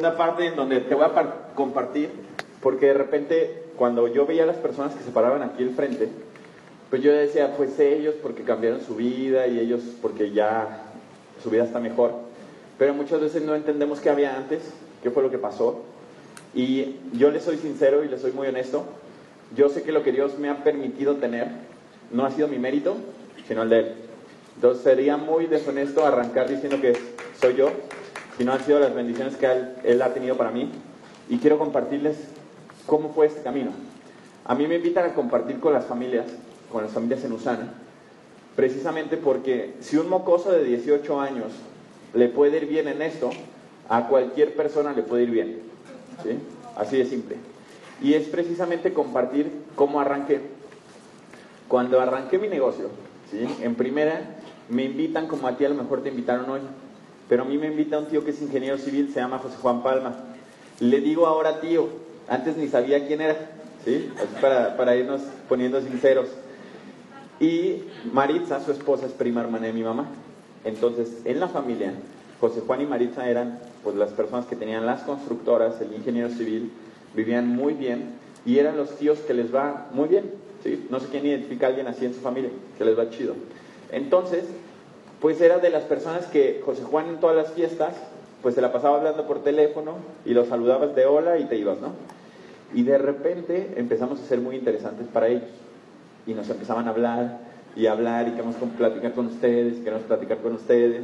Segunda parte en donde te voy a compartir, porque de repente cuando yo veía a las personas que se paraban aquí al frente, pues yo decía, pues ellos porque cambiaron su vida y ellos porque ya su vida está mejor. Pero muchas veces no entendemos qué había antes, qué fue lo que pasó. Y yo les soy sincero y les soy muy honesto. Yo sé que lo que Dios me ha permitido tener no ha sido mi mérito, sino el de Él. Entonces sería muy deshonesto arrancar diciendo que soy yo, si no han sido las bendiciones que él, ha tenido para mí. Y quiero compartirles cómo fue este camino. A mí me invitan a compartir con las familias, con las familias en Usana, precisamente porque si un mocoso de 18 años le puede ir bien en esto, a cualquier persona le puede ir bien. ¿sí? Así de simple. Y es precisamente compartir cómo arranqué. Cuando arranqué mi negocio, en primera, me invitan como a ti a lo mejor te invitaron hoy, pero a mí me invita un tío que es ingeniero civil, se llama José Juan Palma. Le digo ahora tío, antes ni sabía quién era, ¿sí? Para, para irnos poniendo sinceros. Y Maritza, su esposa, es prima hermana de mi mamá. Entonces, en la familia, José Juan y Maritza eran pues las personas que tenían las constructoras, el ingeniero civil, vivían muy bien y eran los tíos que les va muy bien. ¿sí? No sé quién identifica a alguien así en su familia, que les va chido. Entonces, pues era de las personas que José Juan en todas las fiestas, pues se la pasaba hablando por teléfono y lo saludabas de hola y te ibas, ¿no? Y de repente empezamos a ser muy interesantes para ellos. Y nos empezaban a hablar y hablar y queremos platicar con ustedes, y queremos platicar con ustedes.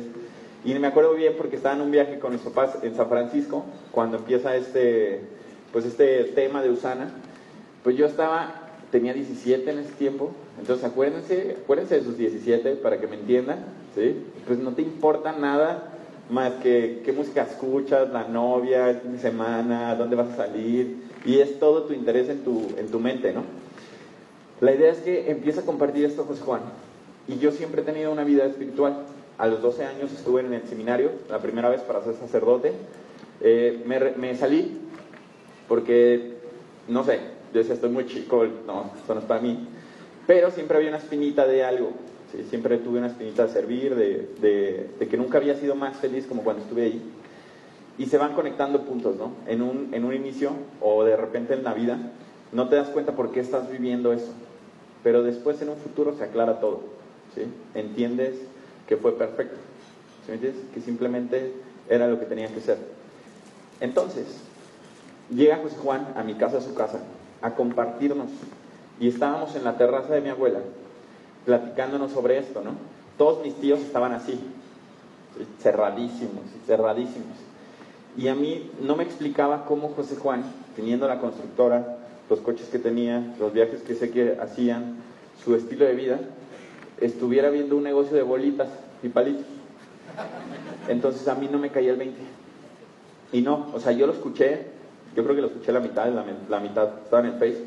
Y me acuerdo bien porque estaba en un viaje con mis papás en San Francisco, cuando empieza este, pues este tema de Usana. Pues yo estaba tenía 17 en ese tiempo, entonces acuérdense, acuérdense de sus 17 para que me entiendan, ¿sí? Pues no te importa nada más que qué música escuchas, la novia, el fin de semana, dónde vas a salir, y es todo tu interés en tu, en tu mente, ¿no? La idea es que empieza a compartir esto José Juan, y yo siempre he tenido una vida espiritual. A los 12 años estuve en el seminario, la primera vez para ser sacerdote. Eh, me, me salí porque, no sé, yo decía, estoy muy chico, no, esto no es para mí. Pero siempre había una espinita de algo, siempre tuve una espinita de servir, de, que nunca había sido más feliz como cuando estuve ahí. Y se van conectando puntos, ¿no? En un, inicio o de repente en la vida, no te das cuenta por qué estás viviendo eso. Pero después en un futuro se aclara todo, ¿sí? Entiendes que fue perfecto, ¿sí entiendes? Que simplemente era lo que tenía que ser. Entonces, llega José Juan a mi casa, a su casa, a compartirnos. Y estábamos en la terraza de mi abuela, platicándonos sobre esto, ¿no? Todos mis tíos estaban así, cerradísimos, cerradísimos. Y a mí no me explicaba cómo José Juan, teniendo la constructora, los coches que tenía, los viajes que sé que hacían, su estilo de vida, estuviera viendo un negocio de bolitas y palitos. Entonces a mí no me caía el 20. Y no, o sea, yo lo escuché yo creo que lo escuché la mitad, la, la mitad estaba en el Face.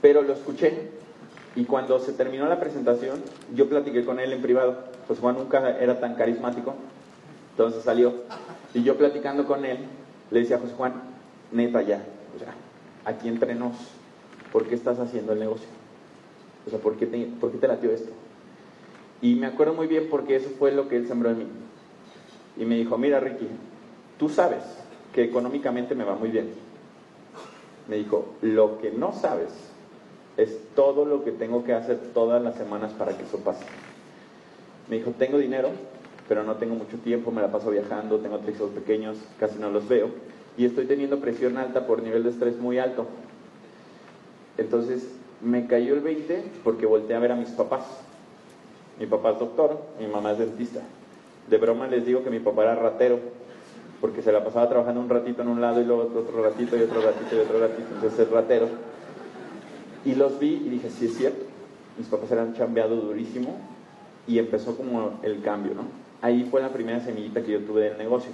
Pero lo escuché y cuando se terminó la presentación, yo platiqué con él en privado. Pues Juan nunca era tan carismático, entonces salió. Y yo platicando con él, le decía a José Juan, neta ya, o sea, aquí entre nos, ¿por qué estás haciendo el negocio? O sea, ¿por qué te, ¿por qué te latió esto? Y me acuerdo muy bien porque eso fue lo que él sembró en mí. Y me dijo, mira Ricky, tú sabes que económicamente me va muy bien. Me dijo, lo que no sabes es todo lo que tengo que hacer todas las semanas para que eso pase. Me dijo, tengo dinero, pero no tengo mucho tiempo, me la paso viajando, tengo tres hijos pequeños, casi no los veo, y estoy teniendo presión alta por nivel de estrés muy alto. Entonces me cayó el 20 porque volteé a ver a mis papás. Mi papá es doctor, mi mamá es dentista. De broma les digo que mi papá era ratero, porque se la pasaba trabajando un ratito en un lado y luego otro ratito y otro ratito y otro ratito, entonces es ratero. Y los vi y dije, sí es cierto, mis papás eran chambeado durísimo y empezó como el cambio, ¿no? Ahí fue la primera semillita que yo tuve del negocio.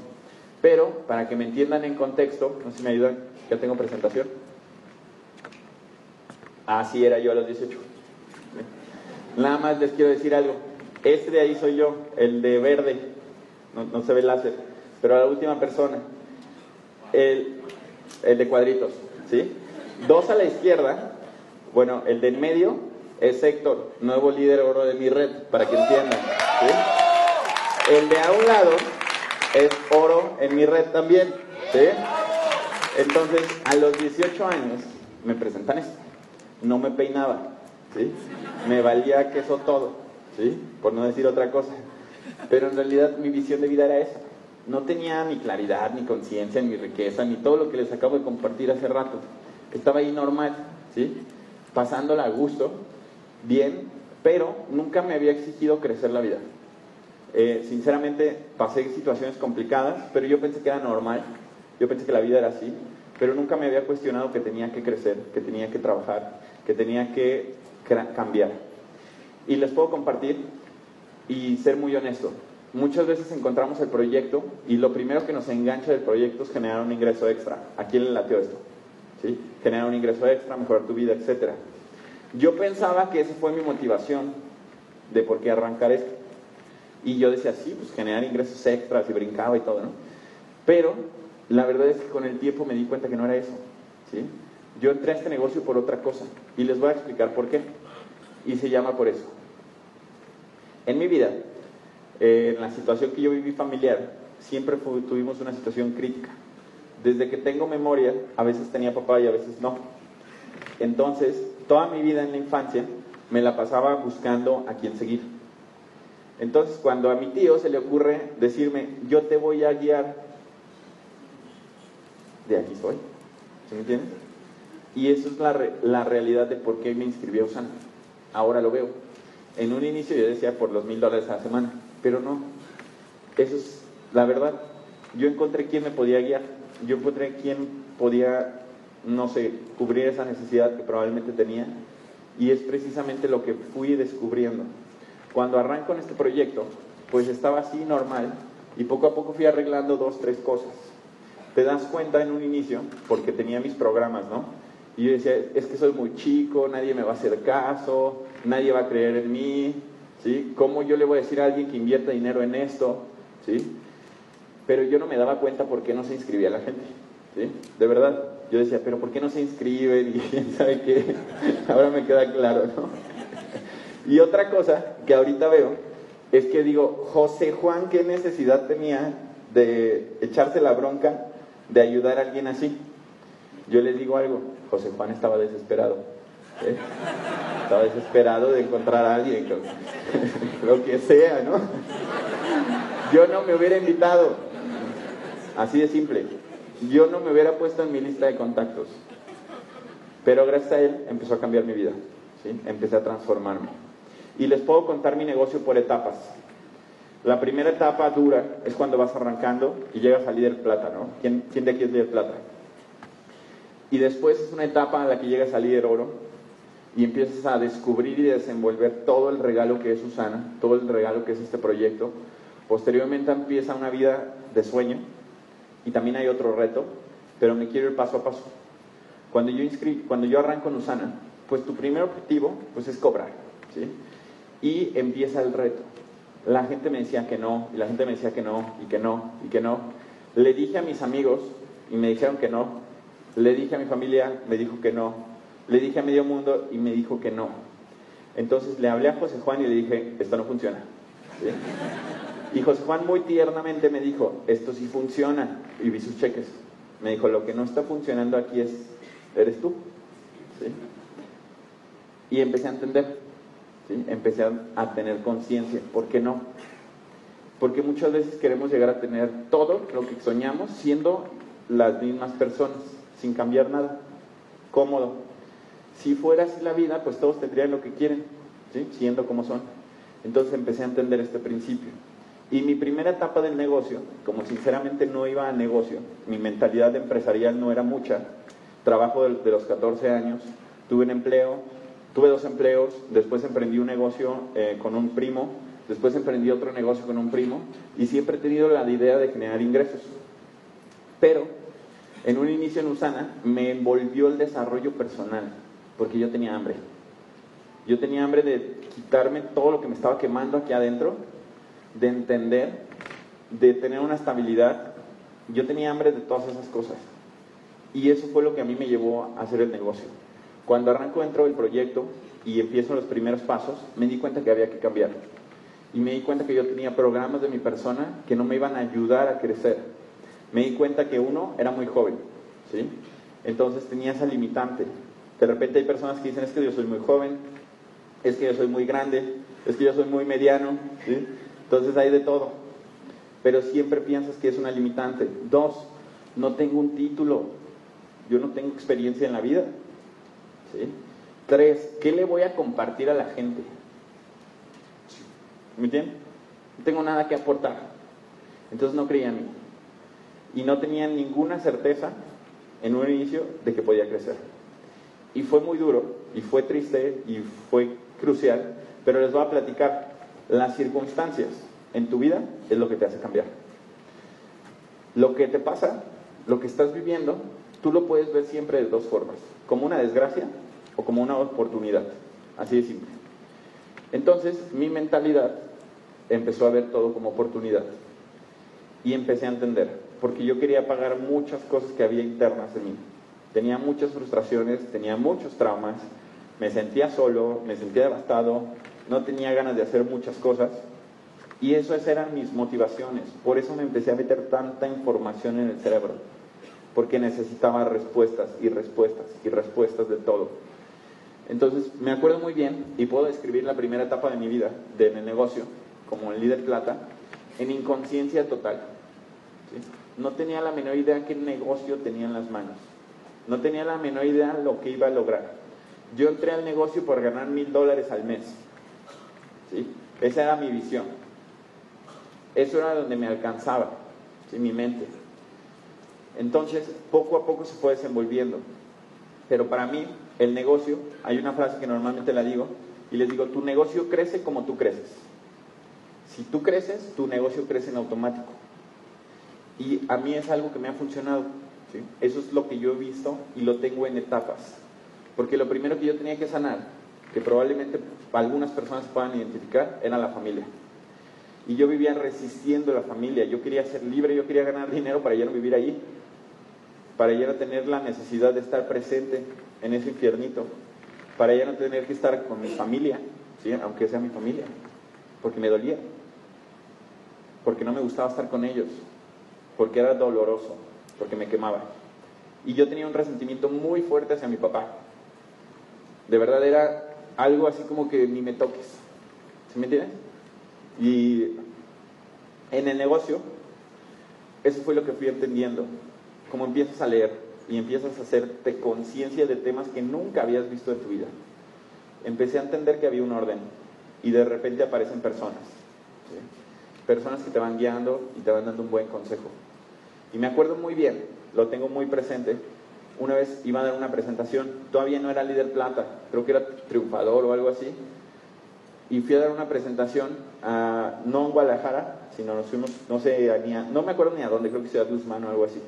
Pero, para que me entiendan en contexto, no sé si me ayudan, ya tengo presentación. Así era yo a los 18. Nada más les quiero decir algo. Este de ahí soy yo, el de verde. No, no se ve el láser. Pero la última persona. El, el de cuadritos. ¿Sí? Dos a la izquierda. Bueno, el de en medio es Héctor, nuevo líder oro de mi red, para que entiendan. El de a un lado es oro en mi red también. Entonces, a los 18 años me presentan esto. No me peinaba. ¿sí? Me valía queso todo. ¿sí? Por no decir otra cosa. Pero en realidad mi visión de vida era esa. No tenía ni claridad, ni conciencia, ni riqueza, ni todo lo que les acabo de compartir hace rato. Estaba ahí normal, ¿sí? Pasándola a gusto, bien, pero nunca me había exigido crecer la vida. Eh, sinceramente pasé situaciones complicadas, pero yo pensé que era normal, yo pensé que la vida era así, pero nunca me había cuestionado que tenía que crecer, que tenía que trabajar, que tenía que cambiar. Y les puedo compartir y ser muy honesto. Muchas veces encontramos el proyecto y lo primero que nos engancha del proyecto es generar un ingreso extra. ¿A quién le latió esto? ¿Sí? Generar un ingreso extra, mejorar tu vida, etcétera. Yo pensaba que esa fue mi motivación de por qué arrancar esto. Y yo decía, sí, pues generar ingresos extras y brincaba y todo, ¿no? Pero la verdad es que con el tiempo me di cuenta que no era eso, ¿sí? Yo entré a este negocio por otra cosa y les voy a explicar por qué. Y se llama por eso. En mi vida, eh, en la situación que yo viví familiar, siempre tuvimos una situación crítica. Desde que tengo memoria, a veces tenía papá y a veces no. Entonces, toda mi vida en la infancia me la pasaba buscando a quién seguir. Entonces, cuando a mi tío se le ocurre decirme, yo te voy a guiar, de aquí soy. ¿Sí me? Y eso es la, la realidad de por qué me inscribí a USANA. Ahora lo veo. En un inicio yo decía por los mil dólares a la semana, pero no. Eso es la verdad. Yo encontré quién me podía guiar. Yo encontré quién podía no sé, cubrir esa necesidad que probablemente tenía. Y es precisamente lo que fui descubriendo. Cuando arranco en este proyecto, pues estaba así normal y poco a poco fui arreglando dos, tres cosas. Te das cuenta en un inicio, porque tenía mis programas, ¿no? Y yo decía, es que soy muy chico, nadie me va a hacer caso, nadie va a creer en mí, ¿sí? ¿Cómo yo le voy a decir a alguien que invierta dinero en esto? ¿Sí? Pero yo no me daba cuenta por qué no se inscribía la gente, ¿sí? De verdad, yo decía, pero ¿por qué no se inscriben? Y quién sabe qué. Ahora me queda claro, ¿no? Y otra cosa que ahorita veo es que digo, José Juan, ¿qué necesidad tenía de echarse la bronca de ayudar a alguien así? Yo les digo algo, José Juan estaba desesperado. Estaba desesperado de encontrar a alguien, lo que sea, ¿no? Yo no me hubiera invitado. Así de simple yo no me hubiera puesto en mi lista de contactos. Pero gracias a él empezó a cambiar mi vida. ¿sí? Empecé a transformarme. Y les puedo contar mi negocio por etapas. La primera etapa dura es cuando vas arrancando y llegas a líder plata, ¿no? ¿Quién, ¿Quién de aquí es líder plata? Y después es una etapa en la que llegas a líder oro y empiezas a descubrir y desenvolver todo el regalo que es Susana, todo el regalo que es este proyecto. Posteriormente empieza una vida de sueño, y también hay otro reto, pero me quiero ir paso a paso. Cuando yo, cuando yo arranco en Usana, pues tu primer objetivo pues es cobrar. Y empieza el reto. La gente me decía que no, y la gente me decía que no, y que no, y que no. Le dije a mis amigos y me dijeron que no. Le dije a mi familia, me dijo que no. Le dije a medio mundo y me dijo que no. Entonces le hablé a José Juan y le dije, esto no funciona. Y José Juan muy tiernamente me dijo, esto sí funciona. Y vi sus cheques. Me dijo, lo que no está funcionando aquí es, eres tú. Y empecé a entender. Empecé a, tener conciencia. ¿Por qué no? Porque muchas veces queremos llegar a tener todo lo que soñamos siendo las mismas personas, sin cambiar nada. Cómodo. Si fuera así la vida, pues todos tendrían lo que quieren, siendo como son. Entonces empecé a entender este principio. Y mi primera etapa del negocio, como sinceramente no iba a negocio, mi mentalidad empresarial no era mucha, trabajo de, los 14 años, tuve un empleo, tuve dos empleos, después emprendí un negocio eh, con un primo, después emprendí otro negocio con un primo y siempre he tenido la idea de generar ingresos. Pero en un inicio en Usana me envolvió el desarrollo personal, porque yo tenía hambre. Yo tenía hambre de quitarme todo lo que me estaba quemando aquí adentro, de entender, de tener una estabilidad. Yo tenía hambre de todas esas cosas. Y eso fue lo que a mí me llevó a hacer el negocio. Cuando arranco dentro del proyecto y empiezo los primeros pasos, me di cuenta que había que cambiar. Y me di cuenta que yo tenía programas de mi persona que no me iban a ayudar a crecer. Me di cuenta que uno era muy joven, ¿sí? Entonces tenía esa limitante. De repente hay personas que dicen, es que yo soy muy joven, es que yo soy muy grande, es que yo soy muy mediano, ¿sí? Entonces hay de todo. Pero siempre piensas que es una limitante. Dos, no tengo un título, yo no tengo experiencia en la vida. Tres, ¿qué le voy a compartir a la gente? ¿Me entienden? No tengo nada que aportar. Entonces no creía en mí. Y no tenía ninguna certeza en un inicio de que podía crecer. Y fue muy duro, y fue triste, y fue crucial, pero les voy a platicar. Las circunstancias en tu vida es lo que te hace cambiar. Lo que te pasa, lo que estás viviendo, tú lo puedes ver siempre de dos formas, como una desgracia o como una oportunidad. Así de simple. Entonces, mi mentalidad empezó a ver todo como oportunidad. Y empecé a entender, porque yo quería pagar muchas cosas que había internas en mí. Tenía muchas frustraciones, tenía muchos traumas, me sentía solo, me sentía devastado, no tenía ganas de hacer muchas cosas. Y esas eran mis motivaciones. Por eso me empecé a meter tanta información en el cerebro. Porque necesitaba respuestas y respuestas y respuestas de todo. Entonces, me acuerdo muy bien y puedo describir la primera etapa de mi vida, de mi negocio, como el líder plata, en inconsciencia total. No tenía la menor idea qué negocio tenía en las manos. No tenía la menor idea lo que iba a lograr. Yo entré al negocio por ganar mil dólares al mes. Esa era mi visión. Eso era donde me alcanzaba, ¿sí? mi mente. Entonces, poco a poco se fue desenvolviendo. Pero para mí, el negocio, hay una frase que normalmente la digo, y les digo, tu negocio crece como tú creces. Si tú creces, tu negocio crece en automático. Y a mí es algo que me ha funcionado. ¿sí? Eso es lo que yo he visto y lo tengo en etapas. Porque lo primero que yo tenía que sanar, que probablemente algunas personas puedan identificar, era la familia. Y yo vivía resistiendo la familia. Yo quería ser libre, yo quería ganar dinero para ya no vivir ahí. Para ya no tener la necesidad de estar presente en ese infiernito. Para ya no tener que estar con mi familia, ¿sí? aunque sea mi familia. Porque me dolía. Porque no me gustaba estar con ellos. Porque era doloroso. Porque me quemaba. Y yo tenía un resentimiento muy fuerte hacia mi papá. De verdad era algo así como que ni me toques. ¿Sí me entiendes? Y en el negocio, eso fue lo que fui entendiendo. Como empiezas a leer y empiezas a hacerte conciencia de temas que nunca habías visto en tu vida. Empecé a entender que había un orden y de repente aparecen personas. Personas que te van guiando y te van dando un buen consejo. Y me acuerdo muy bien, lo tengo muy presente, una vez iba a dar una presentación, todavía no era líder plata, creo que era triunfador o algo así, y fui a dar una presentación, a, no en Guadalajara, sino nos fuimos, no sé, no me acuerdo ni a dónde, creo que Ciudad Guzmán o algo así.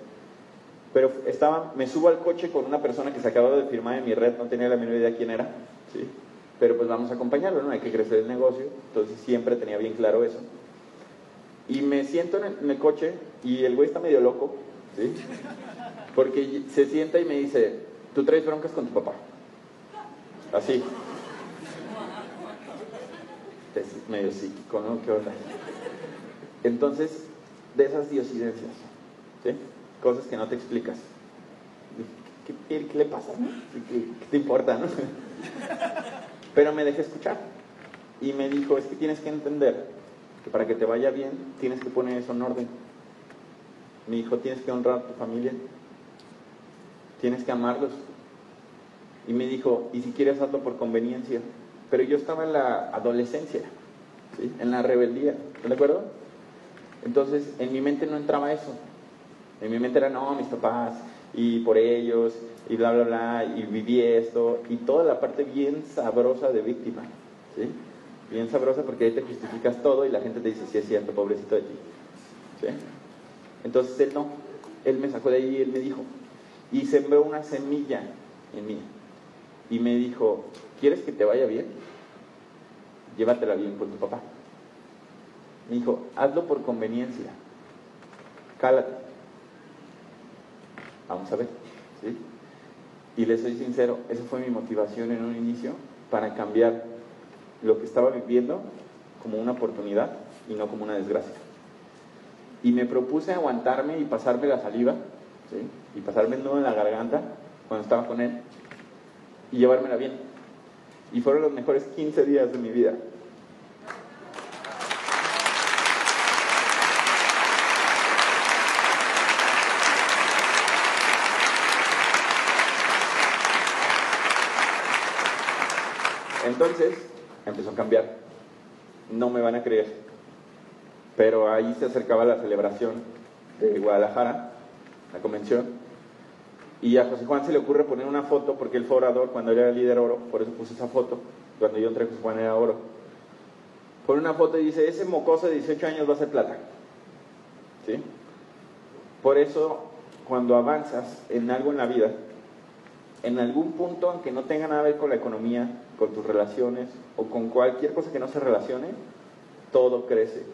Pero estaba, me subo al coche con una persona que se acababa de firmar en mi red, no tenía la menor idea quién era, ¿sí? pero pues vamos a acompañarlo, ¿no? Hay que crecer el negocio, entonces siempre tenía bien claro eso. Y me siento en el, en el coche y el güey está medio loco, ¿sí? Porque se sienta y me dice, tú traes broncas con tu papá. Así. Es medio psíquico, ¿no? ¿Qué onda? Entonces, de esas diosidencias, ¿sí? Cosas que no te explicas. ¿Qué, le pasa? ¿Qué, te importa, no? Pero me dejé escuchar. Y me dijo, es que tienes que entender que para que te vaya bien, tienes que poner eso en orden. Mi hijo, tienes que honrar a tu familia, tienes que amarlos. Y me dijo, y si quieres hazlo por conveniencia. Pero yo estaba en la adolescencia, en la rebeldía, ¿de acuerdo? Entonces, en mi mente no entraba eso. En mi mente era, no, mis papás, y por ellos, y bla, bla, bla, y viví esto, y toda la parte bien sabrosa de víctima, ¿sí? Bien sabrosa porque ahí te justificas todo y la gente te dice, sí es cierto, pobrecito de ti, ¿sí? Entonces él no, él me sacó de ahí y él me dijo, y sembró una semilla en mí, y me dijo, ¿quieres que te vaya bien? Llévatela bien con tu papá. Me dijo, hazlo por conveniencia, cálate Vamos a ver. ¿sí? Y le soy sincero, esa fue mi motivación en un inicio para cambiar lo que estaba viviendo como una oportunidad y no como una desgracia. Y me propuse aguantarme y pasarme la saliva, y pasarme el nudo en la garganta cuando estaba con él, y llevármela bien. Y fueron los mejores 15 días de mi vida. Entonces empezó a cambiar. No me van a creer. Pero ahí se acercaba la celebración de Guadalajara, la convención. Y a José Juan se le ocurre poner una foto, porque él fue orador cuando era líder oro, por eso puse esa foto. Cuando yo entré, José Juan era oro. Pone una foto y dice: Ese mocoso de 18 años va a ser plata. ¿Sí? Por eso, cuando avanzas en algo en la vida, en algún punto, aunque no tenga nada que ver con la economía, con tus relaciones o con cualquier cosa que no se relacione, todo crece,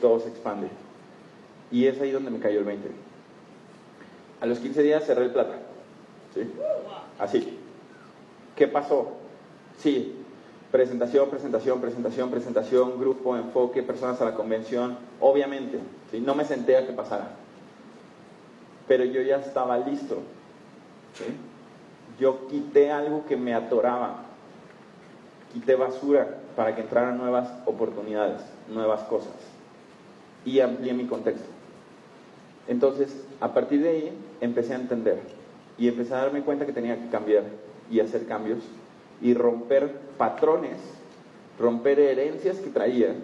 todo se expande. Y es ahí donde me cayó el 20. A los 15 días cerré el plata. ¿Sí? Así. ¿Qué pasó? Sí, presentación, presentación, presentación, presentación, grupo, enfoque, personas a la convención, obviamente. ¿sí? No me senté a que pasara. Pero yo ya estaba listo. ¿sí? yo quité algo que me atoraba, quité basura para que entraran nuevas oportunidades, nuevas cosas y amplié mi contexto. Entonces, a partir de ahí empecé a entender y empecé a darme cuenta que tenía que cambiar y hacer cambios y romper patrones, romper herencias que traía,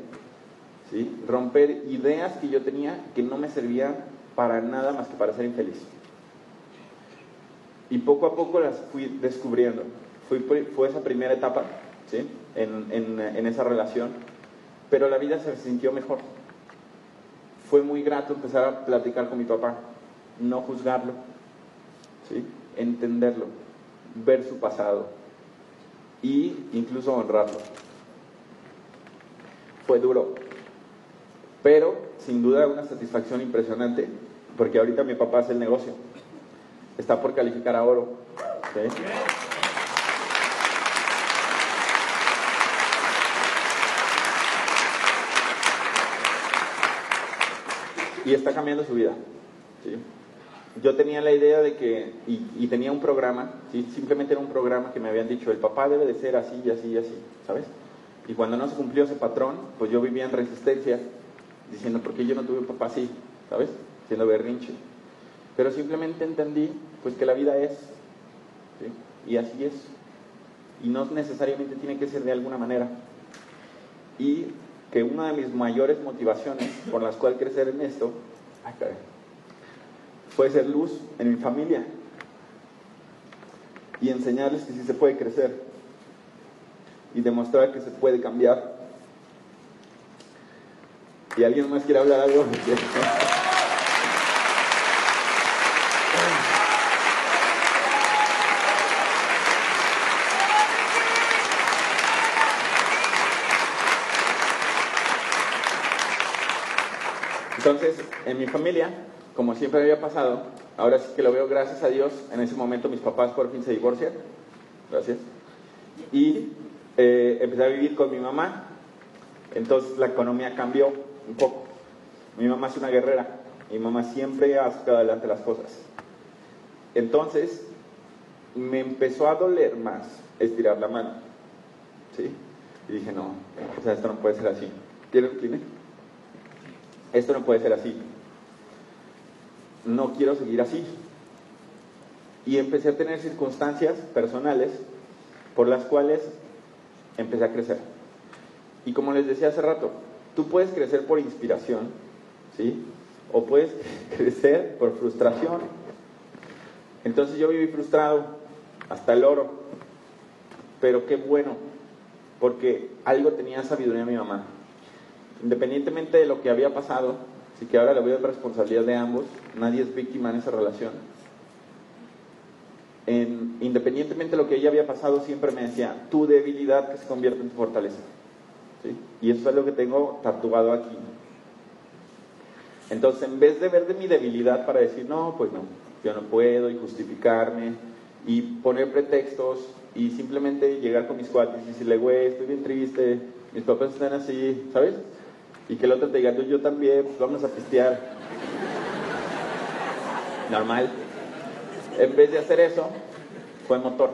¿sí? romper ideas que yo tenía que no me servían para nada más que para ser infeliz. Y poco a poco las fui descubriendo. Fui, fue esa primera etapa ¿sí? en, en, esa relación, pero la vida se sintió mejor. Fue muy grato empezar a platicar con mi papá, no juzgarlo, ¿sí? entenderlo, ver su pasado y incluso honrarlo. Fue duro, pero sin duda una satisfacción impresionante, porque ahorita mi papá hace el negocio está por calificar a oro. Y está cambiando su vida. Yo tenía la idea de que, y, tenía un programa, simplemente era un programa que me habían dicho, el papá debe de ser así y así y así, ¿sabes? Y cuando no se cumplió ese patrón, pues yo vivía en resistencia, diciendo, ¿por qué yo no tuve un papá así? ¿Sabes? Siendo berrinche. Pero simplemente entendí pues que la vida es, y así es, y no necesariamente tiene que ser de alguna manera. Y que una de mis mayores motivaciones por las cuales crecer en esto fue ser luz en mi familia y enseñarles que sí se puede crecer y demostrar que se puede cambiar. ¿Y alguien más quiere hablar algo? Entonces, en mi familia, como siempre había pasado, ahora sí que lo veo, gracias a Dios, en ese momento mis papás por fin se divorcian, gracias, y eh, empecé a vivir con mi mamá, entonces la economía cambió un poco. Mi mamá es una guerrera, mi mamá siempre ha sacado adelante las cosas. Entonces, me empezó a doler más estirar la mano, ¿sí? Y dije, no, esto no puede ser así. ¿Quieres un esto no puede ser así. No quiero seguir así. Y empecé a tener circunstancias personales por las cuales empecé a crecer. Y como les decía hace rato, tú puedes crecer por inspiración, ¿sí? O puedes crecer por frustración. Entonces yo viví frustrado hasta el oro, pero qué bueno, porque algo tenía sabiduría mi mamá. Independientemente de lo que había pasado, así que ahora le voy a dar responsabilidad de ambos, nadie es víctima en esa relación. independientemente de lo que ella había pasado, siempre me decía, tu debilidad que se convierte en tu fortaleza. Y eso es lo que tengo tatuado aquí. Entonces, en vez de ver de mi debilidad para decir, no, pues no, yo no puedo, y justificarme, y poner pretextos, y simplemente llegar con mis cuates y decirle, güey, estoy bien triste, mis papás están así, ¿sabes? Y que el otro te diga, yo, también, vamos a pistear. Normal. En vez de hacer eso, fue motor.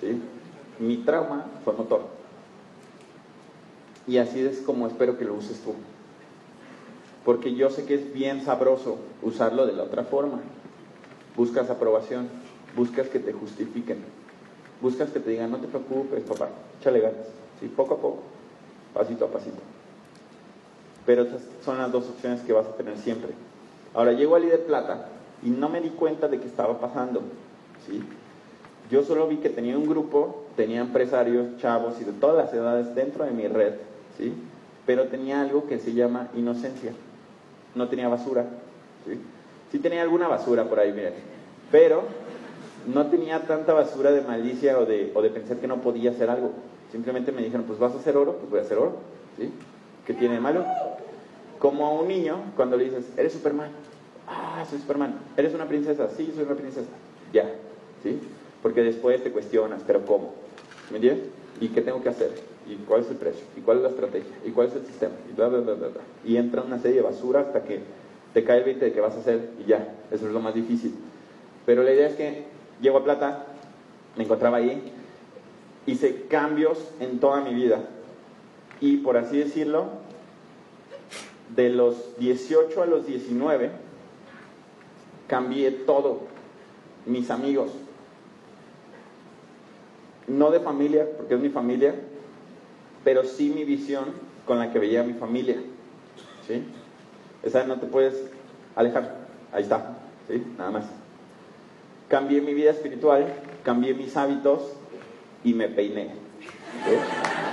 ¿Sí? Mi trauma fue motor. Y así es como espero que lo uses tú. Porque yo sé que es bien sabroso usarlo de la otra forma. Buscas aprobación, buscas que te justifiquen, buscas que te digan, no te preocupes, papá, échale ganas. ¿Sí? Poco a poco, pasito a pasito. Pero estas son las dos opciones que vas a tener siempre. Ahora llego al líder plata y no me di cuenta de qué estaba pasando. ¿sí? Yo solo vi que tenía un grupo, tenía empresarios, chavos y de todas las edades dentro de mi red, ¿sí? pero tenía algo que se llama inocencia. No tenía basura. ¿sí? sí tenía alguna basura por ahí, miren. Pero no tenía tanta basura de malicia o de, o de pensar que no podía hacer algo. Simplemente me dijeron, pues vas a hacer oro, pues voy a hacer oro. ¿sí? ¿Qué tiene de malo? Como a un niño, cuando le dices, eres Superman. Ah, soy Superman. ¿Eres una princesa? Sí, soy una princesa. Ya, ¿sí? Porque después te cuestionas, ¿pero cómo? ¿Me entiendes? ¿Y qué tengo que hacer? ¿Y cuál es el precio? ¿Y cuál es la estrategia? ¿Y cuál es el sistema? Y bla, bla, bla, bla, Y entra una serie de basura hasta que te cae el 20 de qué vas a hacer y ya. Eso es lo más difícil. Pero la idea es que llego a Plata, me encontraba ahí, hice cambios en toda mi vida. Y por así decirlo, de los 18 a los 19, cambié todo, mis amigos. No de familia, porque es mi familia, pero sí mi visión con la que veía a mi familia. ¿Sí? Esa no te puedes alejar. Ahí está. ¿Sí? Nada más. Cambié mi vida espiritual, cambié mis hábitos y me peiné. ¿Sí?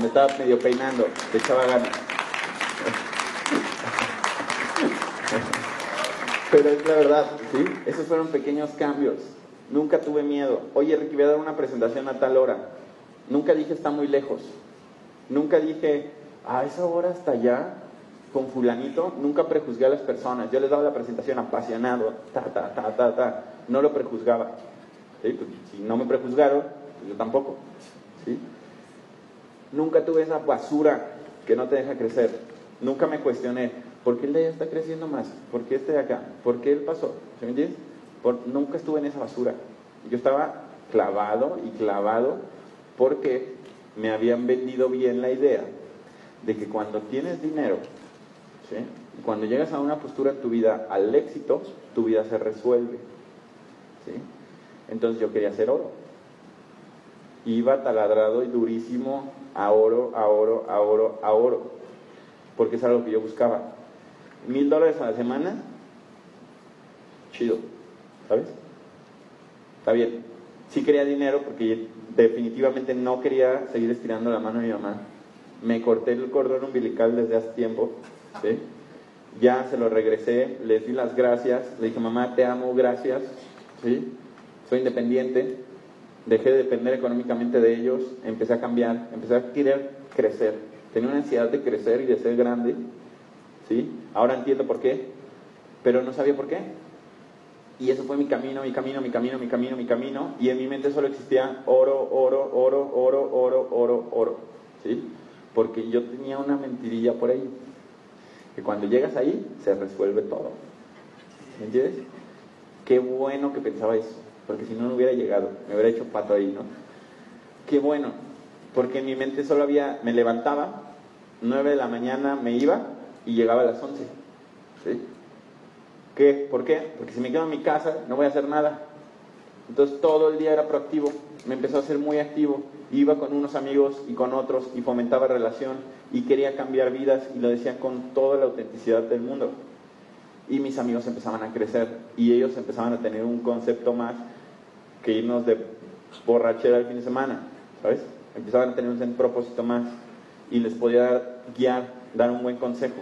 Me estaba medio peinando, le echaba ganas. Pero es la verdad, ¿sí? Esos fueron pequeños cambios. Nunca tuve miedo. Oye, Ricky, voy a dar una presentación a tal hora. Nunca dije está muy lejos. Nunca dije a esa hora hasta allá con fulanito. Nunca prejuzgué a las personas. Yo les daba la presentación apasionado, ta, ta, ta, ta, ta. No lo prejuzgaba. Pues, si no me prejuzgaron, pues yo tampoco. Nunca tuve esa basura que no te deja crecer. Nunca me cuestioné, ¿por qué el de allá está creciendo más? ¿Por qué este de acá? ¿Por qué él pasó? ¿Se me entiendes? nunca estuve en esa basura. Yo estaba clavado y clavado porque me habían vendido bien la idea de que cuando tienes dinero, cuando llegas a una postura en tu vida al éxito, tu vida se resuelve. ¿sí? Entonces yo quería hacer oro. Iba taladrado y durísimo a oro, a oro, a oro, a oro. Porque es algo que yo buscaba. Mil dólares a la semana, chido. ¿sabes? Está bien. Sí quería dinero porque definitivamente no quería seguir estirando la mano de mi mamá. Me corté el cordón umbilical desde hace tiempo, ¿sí? Ya se lo regresé, les di las gracias, le dije, mamá, te amo, gracias, ¿sí? Soy independiente, dejé de depender económicamente de ellos, empecé a cambiar, empecé a querer crecer. Tenía una ansiedad de crecer y de ser grande, ¿sí? Ahora entiendo por qué, pero no sabía por qué. Y eso fue mi camino, mi camino, mi camino, mi camino, mi camino. Y en mi mente solo existía oro, oro, oro, oro, oro, oro, oro. ¿Sí? Porque yo tenía una mentirilla por ahí. Que cuando llegas ahí, se resuelve todo. ¿Me entiendes? Qué bueno que pensaba eso. Porque si no, no hubiera llegado. Me hubiera hecho pato ahí, ¿no? Qué bueno. Porque en mi mente solo había, me levantaba, 9 de la mañana me iba y llegaba a las 11. ¿Sí? ¿Qué? ¿Por qué? Porque si me quedo en mi casa no voy a hacer nada. Entonces todo el día era proactivo. me empezó a ser muy activo. Iba con unos amigos y con otros y fomentaba relación y quería cambiar vidas y lo decía con toda la autenticidad del mundo. Y mis amigos empezaban a crecer y ellos empezaban a tener un concepto más que irnos de borrachera el fin de semana, ¿sabes? Empezaban a tener un propósito más y les podía guiar, dar un buen consejo.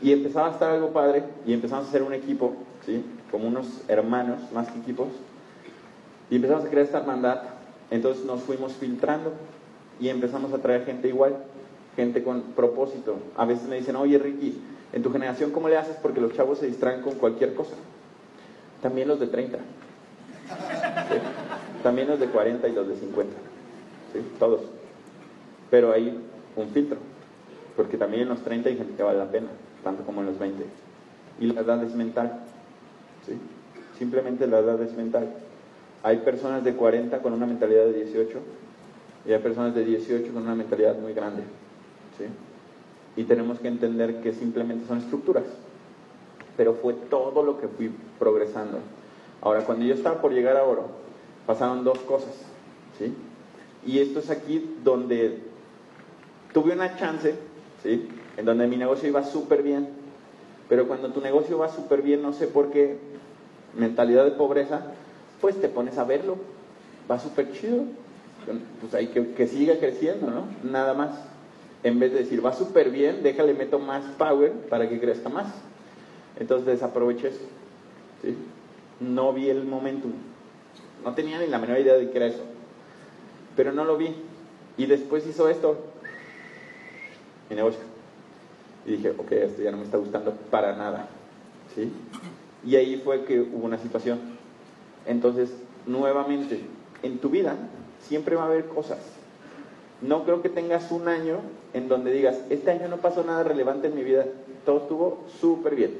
Y empezaba a estar algo padre y empezamos a hacer un equipo, ¿sí? Como unos hermanos más que equipos. Y empezamos a crear esta hermandad. Entonces nos fuimos filtrando y empezamos a traer gente igual, gente con propósito. A veces me dicen, oye Ricky, en tu generación, ¿cómo le haces? Porque los chavos se distraen con cualquier cosa. También los de 30. También los de 40 y los de 50. ¿Sí? Todos. Pero hay un filtro. Porque también en los 30 hay gente que vale la pena, tanto como en los 20. Y la edad es mental. ¿Sí? Simplemente la edad es mental. Hay personas de 40 con una mentalidad de 18 y hay personas de 18 con una mentalidad muy grande. ¿sí? Y tenemos que entender que simplemente son estructuras. Pero fue todo lo que fui progresando. Ahora, cuando yo estaba por llegar a oro, pasaron dos cosas. ¿sí? Y esto es aquí donde tuve una chance, ¿sí? en donde mi negocio iba súper bien. Pero cuando tu negocio va súper bien, no sé por qué, mentalidad de pobreza, pues te pones a verlo. Va súper chido. Pues hay que, que siga creciendo, ¿no? Nada más. En vez de decir, va súper bien, déjale, meto más power para que crezca más. Entonces desaproveché eso. No vi el momentum. No tenía ni la menor idea de qué era eso. Pero no lo vi. Y después hizo esto. Mi negocio. Y dije, ok, esto ya no me está gustando para nada. Y ahí fue que hubo una situación. Entonces, nuevamente, en tu vida siempre va a haber cosas. No creo que tengas un año en donde digas, este año no pasó nada relevante en mi vida, todo estuvo súper bien.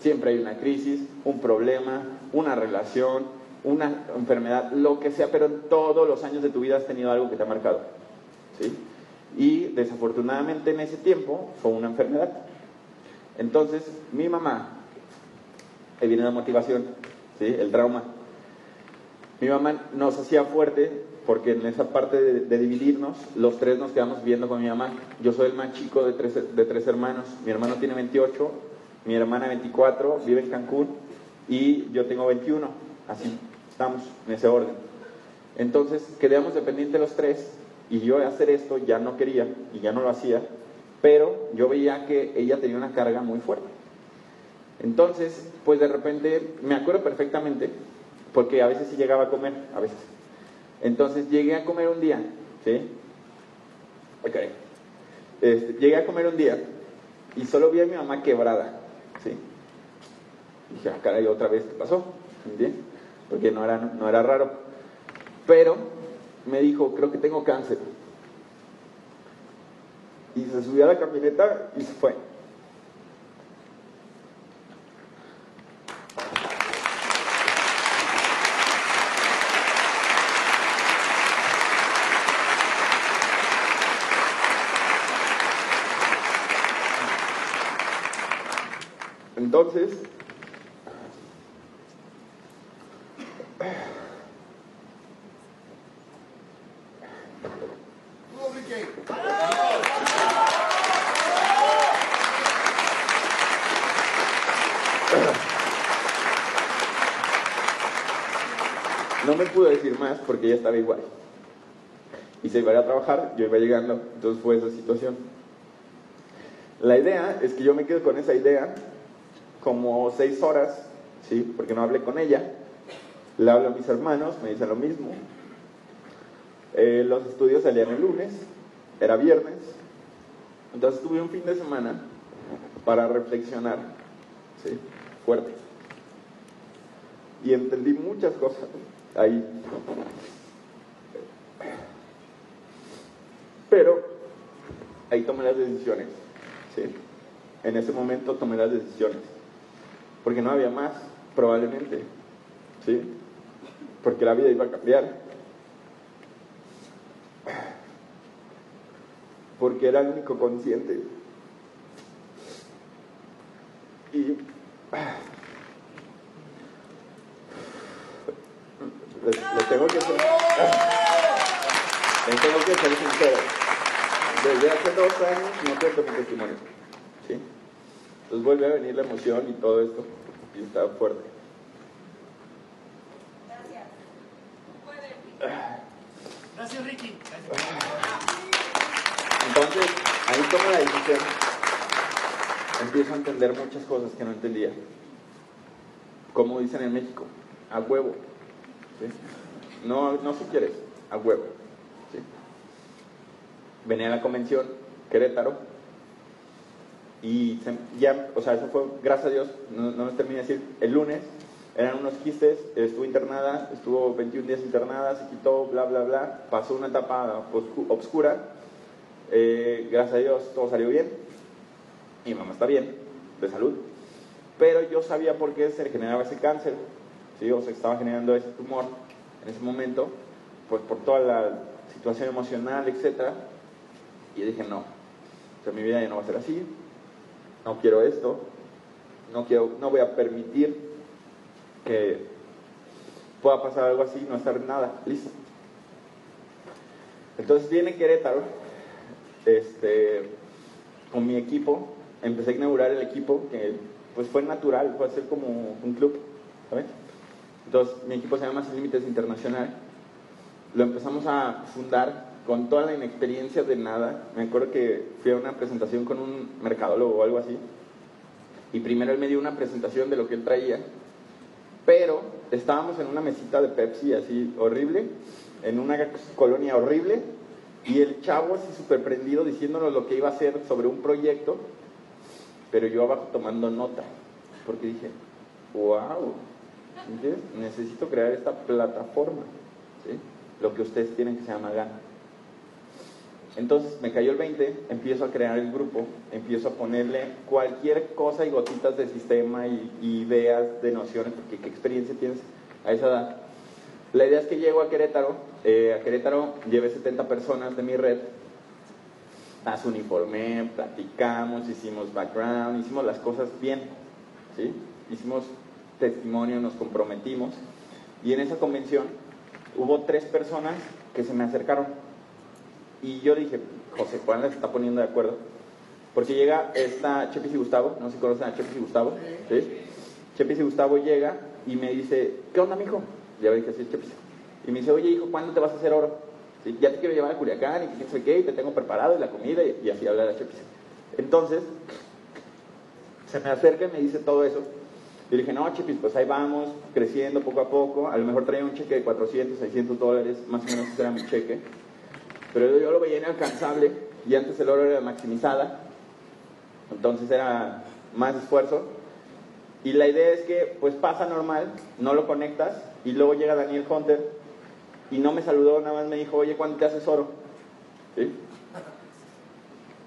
Siempre hay una crisis, un problema, una relación, una enfermedad, lo que sea, pero en todos los años de tu vida has tenido algo que te ha marcado. ¿sí? Y desafortunadamente en ese tiempo fue una enfermedad. Entonces, mi mamá, ahí viene la motivación, ¿sí? el trauma. Mi mamá nos hacía fuerte porque en esa parte de, dividirnos, los tres nos quedamos viendo con mi mamá. Yo soy el más chico de tres, de tres hermanos. Mi hermano tiene 28, mi hermana 24, vive en Cancún y yo tengo 21. Así estamos en ese orden. Entonces quedamos dependientes los tres y yo hacer esto ya no quería y ya no lo hacía, pero yo veía que ella tenía una carga muy fuerte. Entonces, pues de repente, me acuerdo perfectamente, porque a veces sí llegaba a comer, a veces. Entonces llegué a comer un día, ¿sí? Ok. Este, llegué a comer un día y solo vi a mi mamá quebrada, ¿sí? dije, ah, caray, otra vez, ¿qué pasó? ¿Entiendes? Porque no era, no era raro. Pero me dijo, creo que tengo cáncer. Y se subió a la camioneta y se fue. No me pude decir más porque ella estaba igual. Y se iba a, a trabajar, yo iba llegando, entonces fue esa situación. La idea es que yo me quedo con esa idea como seis horas, ¿sí? Porque no hablé con ella. Le hablo a mis hermanos, me dicen lo mismo. Eh, los estudios salían el lunes, era viernes. Entonces tuve un fin de semana para reflexionar, ¿sí? Fuerte. Y entendí muchas cosas ahí. Pero ahí tomé las decisiones, ¿sí? En ese momento tomé las decisiones porque no había más, probablemente, ¿sí? Porque la vida iba a cambiar. Porque era el único consciente. Y les, tengo que que ser sincero. Desde hace dos años no cuento mi testimonio. Entonces vuelve a venir la emoción y todo esto. Y está fuerte. Gracias. Gracias, Ricky. Entonces, ahí tomo la decisión. Empiezo a entender muchas cosas que no entendía. Como dicen en México, a huevo. ¿sí? No, no si quieres, a huevo. ¿sí? Venía a la convención, Querétaro, y ya, o sea, eso fue, gracias a Dios, no, no les terminé de decir, el lunes eran unos quistes, estuvo internada, estuvo 21 días internada, se quitó, bla, bla, bla, pasó una etapa obscura, eh, gracias a Dios todo salió bien, mi mamá está bien, de salud, pero yo sabía por qué se generaba ese cáncer, ¿sí? o se estaba generando ese tumor en ese momento, pues por toda la situación emocional, etcétera, y dije no, o sea, mi vida ya no va a ser así, no quiero esto, no, quiero, no voy a permitir que pueda pasar algo así, no estar nada, listo. Entonces viene Querétaro, este, con mi equipo, empecé a inaugurar el equipo que pues fue natural, fue a ser como un club, ¿sabes? Entonces mi equipo se llama Sin Límites Internacional, lo empezamos a fundar con toda la inexperiencia de nada. Me acuerdo que fui a una presentación con un mercadólogo o algo así. Y primero él me dio una presentación de lo que él traía. Pero estábamos en una mesita de Pepsi así horrible, en una colonia horrible. Y el chavo así súper prendido diciéndonos lo que iba a hacer sobre un proyecto. Pero yo abajo tomando nota. Porque dije, wow, necesito crear esta plataforma. Lo que ustedes tienen que se llama GAN. Entonces me cayó el 20, empiezo a crear el grupo, empiezo a ponerle cualquier cosa y gotitas de sistema y, ideas de nociones, porque qué experiencia tienes a esa edad. La idea es que llego a Querétaro, eh, a Querétaro llevé 70 personas de mi red, las uniformé, platicamos, hicimos background, hicimos las cosas bien, ¿sí? hicimos testimonio, nos comprometimos, y en esa convención hubo tres personas que se me acercaron y yo dije, José Juan les está poniendo de acuerdo. Porque llega esta Chepis y Gustavo, no sé si conocen a Chepis y Gustavo. ¿sí? Chepis y Gustavo llega y me dice, ¿qué onda, mijo? Ya dije, sí, Chepis. Y me dice, oye, hijo, ¿cuándo te vas a hacer oro? Ya te quiero llevar a Culiacán y que sabe qué, y te tengo preparado y la comida, y, así habla la Chepis. Entonces, se me acerca y me dice todo eso. Y dije, no, Chepis, pues ahí vamos, creciendo poco a poco. A lo mejor traía un cheque de 400, 600 dólares, más o menos ese era mi cheque. Pero yo lo veía inalcanzable y antes el oro era maximizada, entonces era más esfuerzo. Y la idea es que pues pasa normal, no lo conectas y luego llega Daniel Hunter y no me saludó, nada más me dijo, oye, ¿cuándo te haces oro? ¿Sí?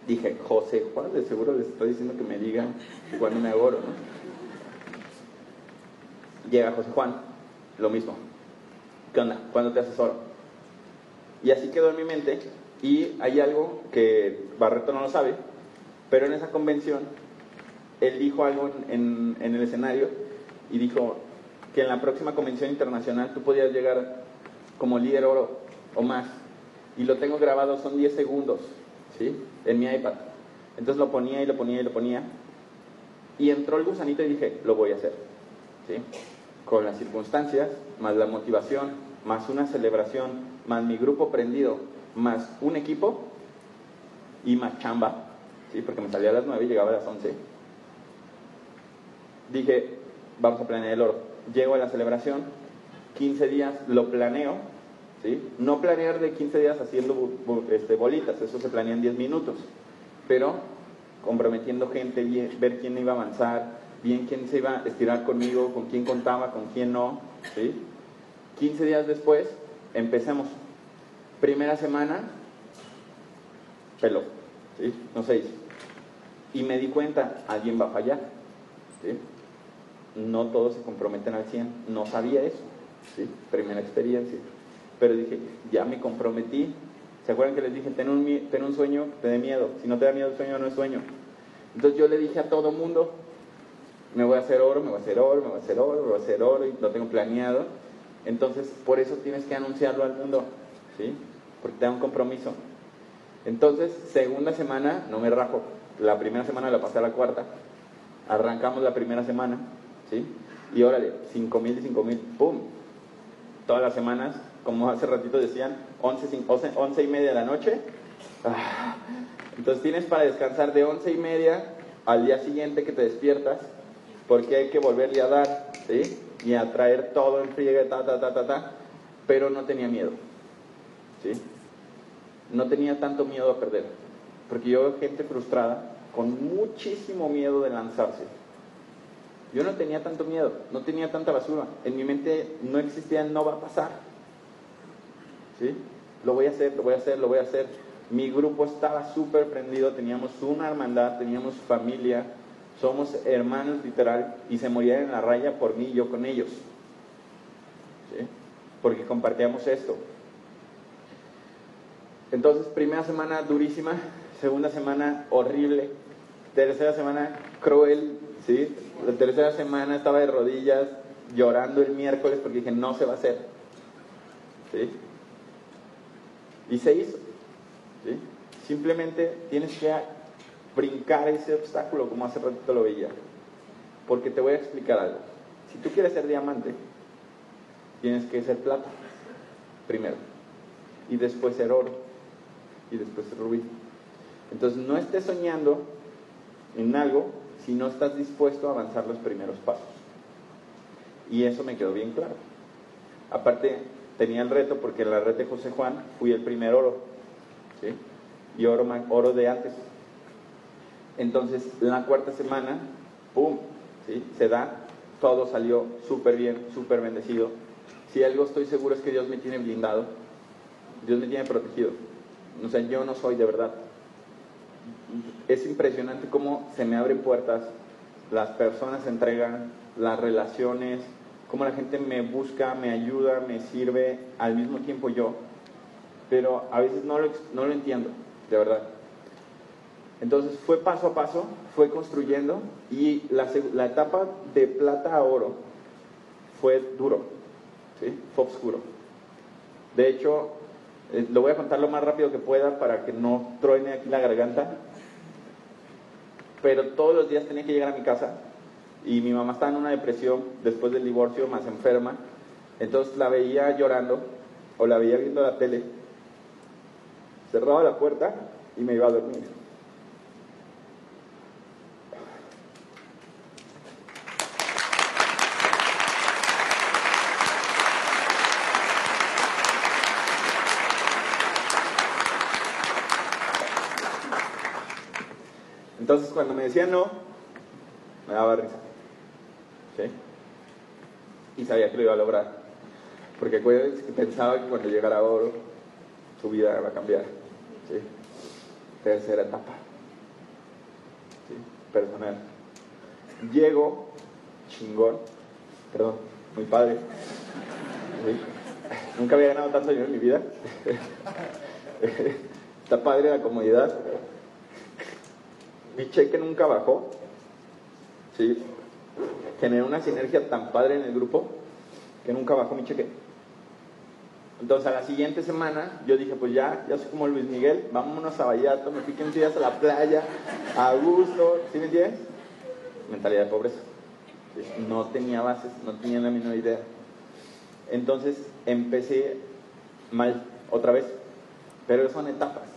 Dije, José Juan, de seguro les estoy diciendo que me digan cuándo me hago oro, ¿no? Llega José Juan, lo mismo. ¿Qué onda? ¿Cuándo te haces oro? Y así quedó en mi mente. Y hay algo que Barreto no lo sabe, pero en esa convención él dijo algo en, en- el escenario y dijo que en la próxima convención internacional tú podías llegar como líder oro o más. Y lo tengo grabado, son 10 segundos, ¿sí? En mi iPad. Entonces lo ponía y lo ponía y lo ponía. Y entró el gusanito y dije, lo voy a hacer, ¿sí? Con las circunstancias, más la motivación, más una celebración, más mi grupo prendido, más un equipo y más chamba, ¿sí? Porque me salía a las 9 y llegaba a las 11 dije, vamos a planear el oro. Llego a la celebración, 15 días, lo planeo, ¿sí? No planear de 15 días haciendo este, bolitas, eso se planea en 10 minutos, pero comprometiendo gente, ver quién iba a avanzar, bien quién se iba a estirar conmigo, con quién contaba, con quién no, ¿sí? 15 días después, empecemos. Primera semana, peló, ¿sí? No hizo. Y me di cuenta, alguien va a fallar. No todos se comprometen al 100, no sabía eso, ¿sí? Primera experiencia. Pero dije, ya me comprometí. ¿Se acuerdan que les dije, ten un, ten un sueño, te dé miedo? Si no te da miedo el sueño, no es sueño. Entonces yo le dije a todo mundo, me voy a hacer oro, me voy a hacer oro, me voy a hacer oro, me voy a hacer oro, y lo tengo planeado. Entonces, por eso tienes que anunciarlo al mundo, ¿sí? porque tengo un compromiso. Entonces, segunda semana, no me rajo. La primera semana la pasé a la cuarta. Arrancamos la primera semana, ¿sí? Y órale, 5 mil y 5 mil, ¡pum! Todas las semanas, como hace ratito decían, 11, 11, y media de la noche. Ah, entonces tienes para descansar de 11 y media al día siguiente que te despiertas, porque hay que volverle a dar, ¿sí? Y a traer todo en friegue, ta, ta, ta, ta, ta. Pero no tenía miedo, ¿sí? No tenía tanto miedo a perder. Porque yo veo gente frustrada con muchísimo miedo de lanzarse. Yo no tenía tanto miedo, no tenía tanta basura. En mi mente no existía, no va a pasar. ¿Sí? Lo voy a hacer, lo voy a hacer, lo voy a hacer. Mi grupo estaba súper prendido, teníamos una hermandad, teníamos familia, somos hermanos literal y se morían en la raya por mí y yo con ellos. ¿Sí? Porque compartíamos esto. Entonces, primera semana durísima, segunda semana horrible, tercera semana cruel, ¿sí? La tercera semana estaba de rodillas llorando el miércoles porque dije, no se va a hacer. ¿Sí? Y se hizo. ¿sí? Simplemente tienes que brincar ese obstáculo como hace ratito lo veía. Porque te voy a explicar algo. Si tú quieres ser diamante, tienes que ser plata primero. Y después ser oro. Y después ser rubí. Entonces no estés soñando en algo si no estás dispuesto a avanzar los primeros pasos. Y eso me quedó bien claro. Aparte, tenía el reto porque en la red de José Juan fui el primer oro. ¿sí? Y oro, oro de antes. Entonces, la cuarta semana, ¡pum! ¿sí? Se da, todo salió súper bien, súper bendecido. Si algo estoy seguro es que Dios me tiene blindado, Dios me tiene protegido. O sea, yo no soy de verdad es impresionante cómo se me abren puertas, las personas se entregan, las relaciones, cómo la gente me busca, me ayuda, me sirve, al mismo tiempo yo. Pero a veces no lo, no lo entiendo, de verdad. Entonces fue paso a paso, fue construyendo y la, etapa de plata a oro fue duro, ¿sí? fue oscuro. De hecho, eh, lo voy a contar lo más rápido que pueda para que no truene aquí la garganta pero todos los días tenía que llegar a mi casa y mi mamá estaba en una depresión después del divorcio, más enferma. Entonces la veía llorando o la veía viendo la tele. Cerraba la puerta y me iba a dormir. Entonces cuando me decía no, me daba risa. ¿Sí? Y sabía que lo iba a lograr. Porque pensaba que cuando llegara oro, su vida iba a cambiar. ¿Sí? Tercera etapa. ¿Sí? Personal. Llego, chingón, perdón, muy padre. Nunca había ganado tanto dinero en mi vida. Está padre la comodidad, mi cheque nunca bajó. ¿sí? Generé una sinergia tan padre en el grupo que nunca bajó mi cheque. Entonces a la siguiente semana yo dije, pues ya, ya soy como Luis Miguel, vámonos a Vallato, me fui 15 días a la playa, a gusto, ¿sí me entiendes? Mentalidad de pobreza. No tenía bases, no tenía la menor idea. Entonces empecé mal, otra vez, pero son etapas.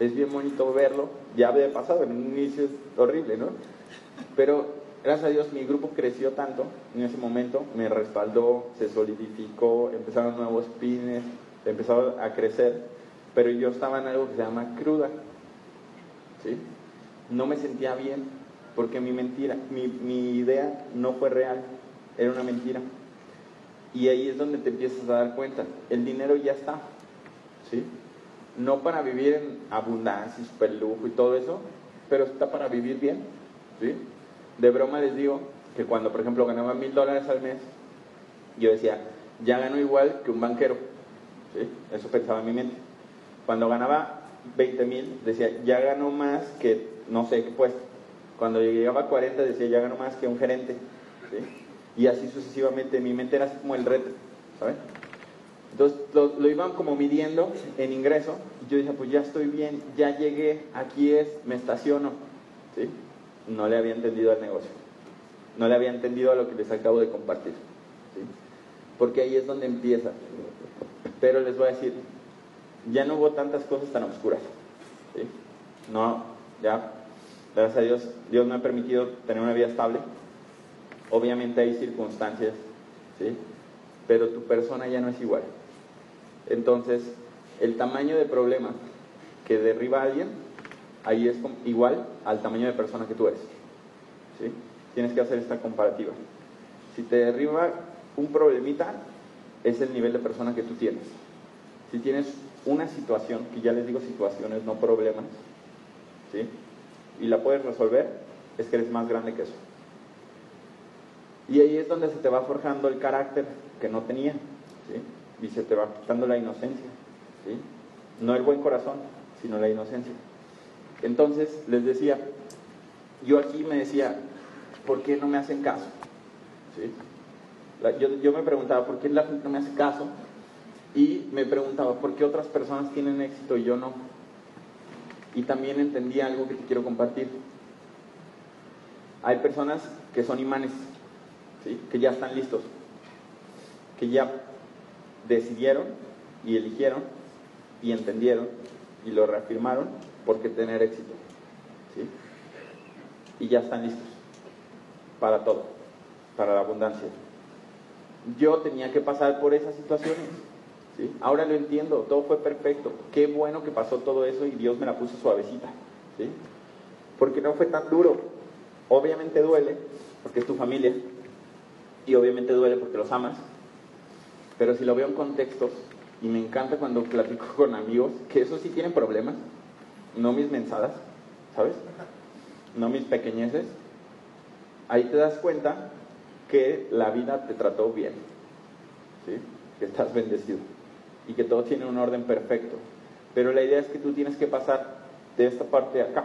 Es bien bonito verlo, ya había pasado, en un inicio es horrible, ¿no? Pero gracias a Dios mi grupo creció tanto en ese momento, me respaldó, se solidificó, empezaron nuevos pines, empezó a crecer, pero yo estaba en algo que se llama cruda, ¿sí? No me sentía bien, porque mi mentira, mi, mi idea no fue real, era una mentira. Y ahí es donde te empiezas a dar cuenta, el dinero ya está, ¿sí? No para vivir en abundancia, super lujo y todo eso, pero está para vivir bien. ¿sí? De broma les digo que cuando, por ejemplo, ganaba mil dólares al mes, yo decía, ya gano igual que un banquero. ¿sí? Eso pensaba en mi mente. Cuando ganaba 20 mil, decía, ya gano más que no sé qué puesto. Cuando llegaba a 40, decía, ya gano más que un gerente. ¿sí? Y así sucesivamente, mi mente era así como el reto, ¿sabes? Entonces lo, iban como midiendo en ingreso y yo dije, pues ya estoy bien, ya llegué, aquí es, me estaciono. ¿Sí? No le había entendido al negocio, no le había entendido a lo que les acabo de compartir. ¿sí? Porque ahí es donde empieza. Pero les voy a decir, ya no hubo tantas cosas tan oscuras. ¿sí? No, ya, gracias a Dios, Dios me ha permitido tener una vida estable. Obviamente hay circunstancias, ¿sí? pero tu persona ya no es igual. Entonces, el tamaño de problema que derriba a alguien, ahí es igual al tamaño de persona que tú eres. ¿sí? Tienes que hacer esta comparativa. Si te derriba un problemita, es el nivel de persona que tú tienes. Si tienes una situación, que ya les digo situaciones, no problemas, ¿sí? y la puedes resolver, es que eres más grande que eso. Y ahí es donde se te va forjando el carácter que no tenía. Y se te va quitando la inocencia. ¿sí? No el buen corazón, sino la inocencia. Entonces, les decía, yo aquí me decía, ¿por qué no me hacen caso? ¿Sí? Yo, yo, me preguntaba, ¿por qué la gente no me hace caso? Y me preguntaba, ¿por qué otras personas tienen éxito y yo no? Y también entendí algo que te quiero compartir. Hay personas que son imanes, ¿sí? que ya están listos, que ya decidieron y eligieron y entendieron y lo reafirmaron porque tener éxito. ¿sí? Y ya están listos para todo, para la abundancia. Yo tenía que pasar por esas situaciones. ¿sí? Ahora lo entiendo, todo fue perfecto. Qué bueno que pasó todo eso y Dios me la puso suavecita. Porque no fue tan duro. Obviamente duele, porque es tu familia. Y obviamente duele porque los amas. Pero si lo veo en contextos, y me encanta cuando platico con amigos, que eso sí tienen problemas, no mis mensadas, ¿sabes? No mis pequeñeces. Ahí te das cuenta que la vida te trató bien, ¿sí? que estás bendecido y que todo tiene un orden perfecto. Pero la idea es que tú tienes que pasar de esta parte acá.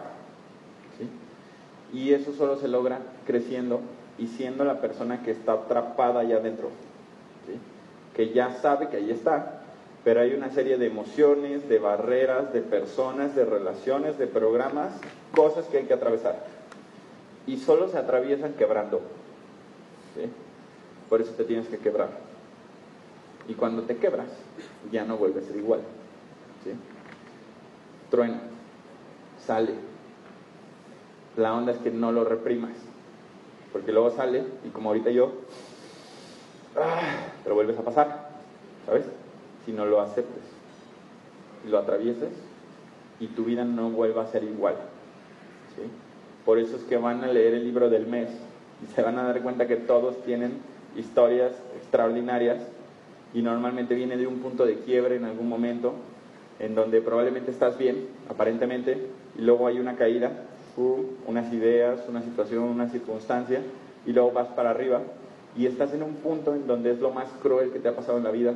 Y eso solo se logra creciendo y siendo la persona que está atrapada allá adentro. Que ya sabe que ahí está, pero hay una serie de emociones, de barreras, de personas, de relaciones, de programas, cosas que hay que atravesar. Y solo se atraviesan quebrando. Por eso te tienes que quebrar. Y cuando te quebras, ya no vuelve a ser igual. ¿sí? Truena, sale. La onda es que no lo reprimas. Porque luego sale y como ahorita yo, ¡ah! te lo vuelves a pasar. ¿Sabes? Si no lo aceptes. Lo atravieses y tu vida no vuelva a ser igual. ¿sí? Por eso es que van a leer el libro del mes y se van a dar cuenta que todos tienen historias extraordinarias y normalmente viene de un punto de quiebre en algún momento en donde probablemente estás bien, aparentemente, y luego hay una caída, unas ideas, una situación, una circunstancia, y luego vas para arriba y estás en un punto en donde es lo más cruel que te ha pasado en la vida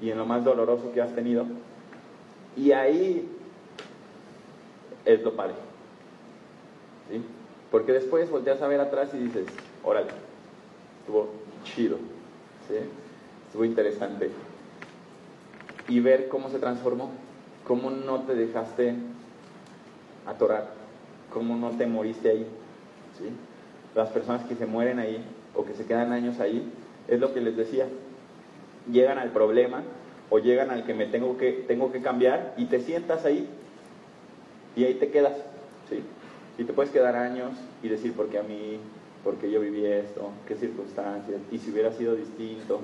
y en lo más doloroso que has tenido. Y ahí es lo padre. ¿sí? Porque después volteas a ver atrás y dices, órale, estuvo chido, ¿sí? estuvo interesante. Y ver cómo se transformó, cómo no te dejaste atorar, cómo no te moriste ahí. ¿sí? Las personas que se mueren ahí o que se quedan años ahí, es lo que les decía, llegan al problema o llegan al que me tengo que, tengo que cambiar y te sientas ahí y ahí te quedas. ¿sí? Y te puedes quedar años y decir, ¿por qué a mí? ¿Por qué yo viví esto? ¿Qué circunstancias? ¿Y si hubiera sido distinto?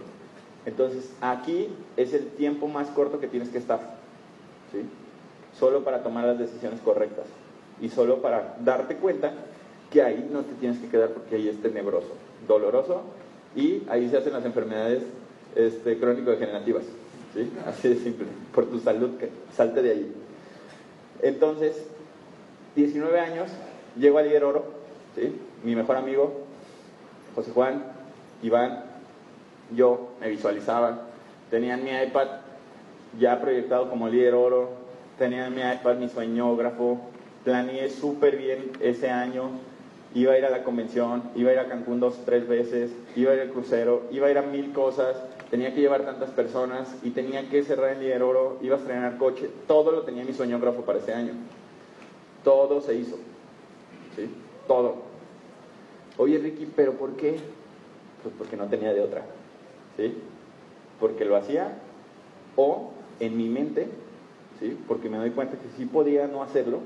Entonces, aquí es el tiempo más corto que tienes que estar. ¿sí? Solo para tomar las decisiones correctas. Y solo para darte cuenta que ahí no te tienes que quedar porque ahí es tenebroso, doloroso. Y ahí se hacen las enfermedades este, crónico-degenerativas. ¿sí? Así de simple. Por tu salud, que salte de ahí. Entonces, 19 años, llego a Líder Oro, ¿sí? mi mejor amigo, José Juan, Iván, yo me visualizaba, tenían mi iPad ya proyectado como Líder Oro, tenían mi iPad mi sueñógrafo, planeé súper bien ese año, iba a ir a la convención, iba a ir a Cancún dos, tres veces, iba a ir al crucero, iba a ir a mil cosas, tenía que llevar tantas personas y tenía que cerrar el líder oro, iba a estrenar coche, todo lo tenía mi soñógrafo para ese año. Todo se hizo. ¿Sí? Todo. Oye Ricky, ¿pero por qué? Pues porque no tenía de otra. ¿Sí? Porque lo hacía o en mi mente, ¿sí? Porque me doy cuenta que si podía no hacerlo,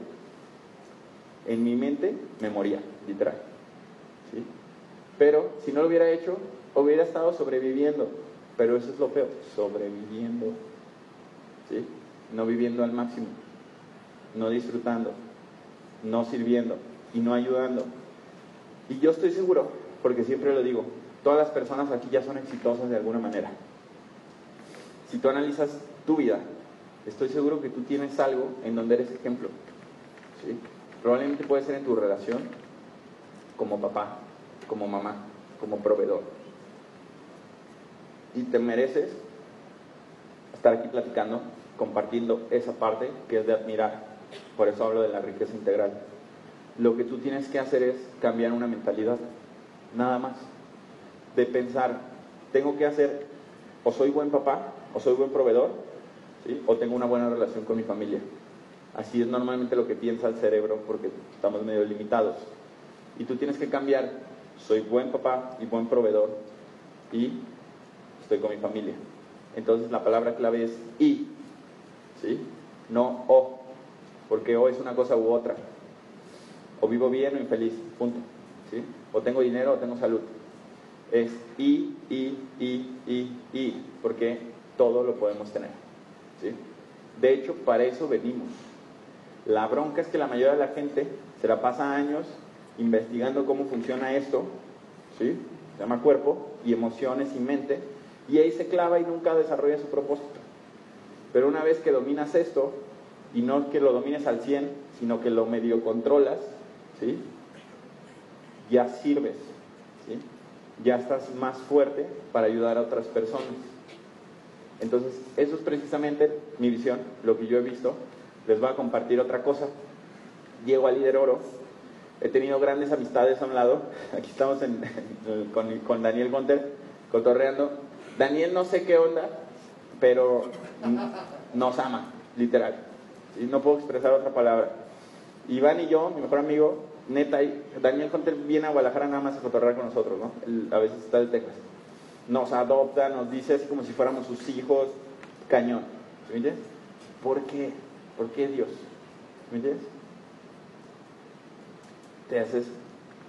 en mi mente me moría, literal. ¿Sí? Pero si no lo hubiera hecho, hubiera estado sobreviviendo. Pero eso es lo peor, sobreviviendo. ¿Sí? No viviendo al máximo, no disfrutando, no sirviendo y no ayudando. Y yo estoy seguro, porque siempre lo digo, todas las personas aquí ya son exitosas de alguna manera. Si tú analizas tu vida, estoy seguro que tú tienes algo en donde eres ejemplo. ¿sí? Probablemente puede ser en tu relación, como papá, como mamá, como proveedor. Y te mereces estar aquí platicando, compartiendo esa parte que es de admirar. Por eso hablo de la riqueza integral. Lo que tú tienes que hacer es cambiar una mentalidad, nada más. De pensar, tengo que hacer, o soy buen papá, o soy buen proveedor, ¿sí? o tengo una buena relación con mi familia. Así es normalmente lo que piensa el cerebro porque estamos medio limitados. Y tú tienes que cambiar, soy buen papá y buen proveedor y estoy con mi familia. Entonces la palabra clave es y, ¿sí? No o, porque o es una cosa u otra. O vivo bien o infeliz, punto. ¿sí? O tengo dinero o tengo salud. Es y, y, y, y, y, porque todo lo podemos tener. ¿sí? De hecho, para eso venimos. La bronca es que la mayoría de la gente se la pasa años investigando cómo funciona esto, ¿sí? Se llama cuerpo y emociones y mente, y ahí se clava y nunca desarrolla su propósito. Pero una vez que dominas esto, y no que lo domines al 100, sino que lo medio controlas, ¿sí? Ya sirves, ¿sí? Ya estás más fuerte para ayudar a otras personas. Entonces, eso es precisamente mi visión, lo que yo he visto, les voy a compartir otra cosa. Llego a Líder Oro, he tenido grandes amistades a un lado. Aquí estamos con, Daniel Gonter, cotorreando. Daniel no sé qué onda, pero nos ama, literal. No puedo expresar otra palabra. Iván y yo, mi mejor amigo, neta, Daniel Gonter viene a Guadalajara nada más a cotorrear con nosotros, ¿no? a veces está de Texas. Nos adopta, nos dice así como si fuéramos sus hijos, cañón. ¿Me entiendes? ¿Por qué? ¿Por qué Dios? ¿Me entiendes? Te haces,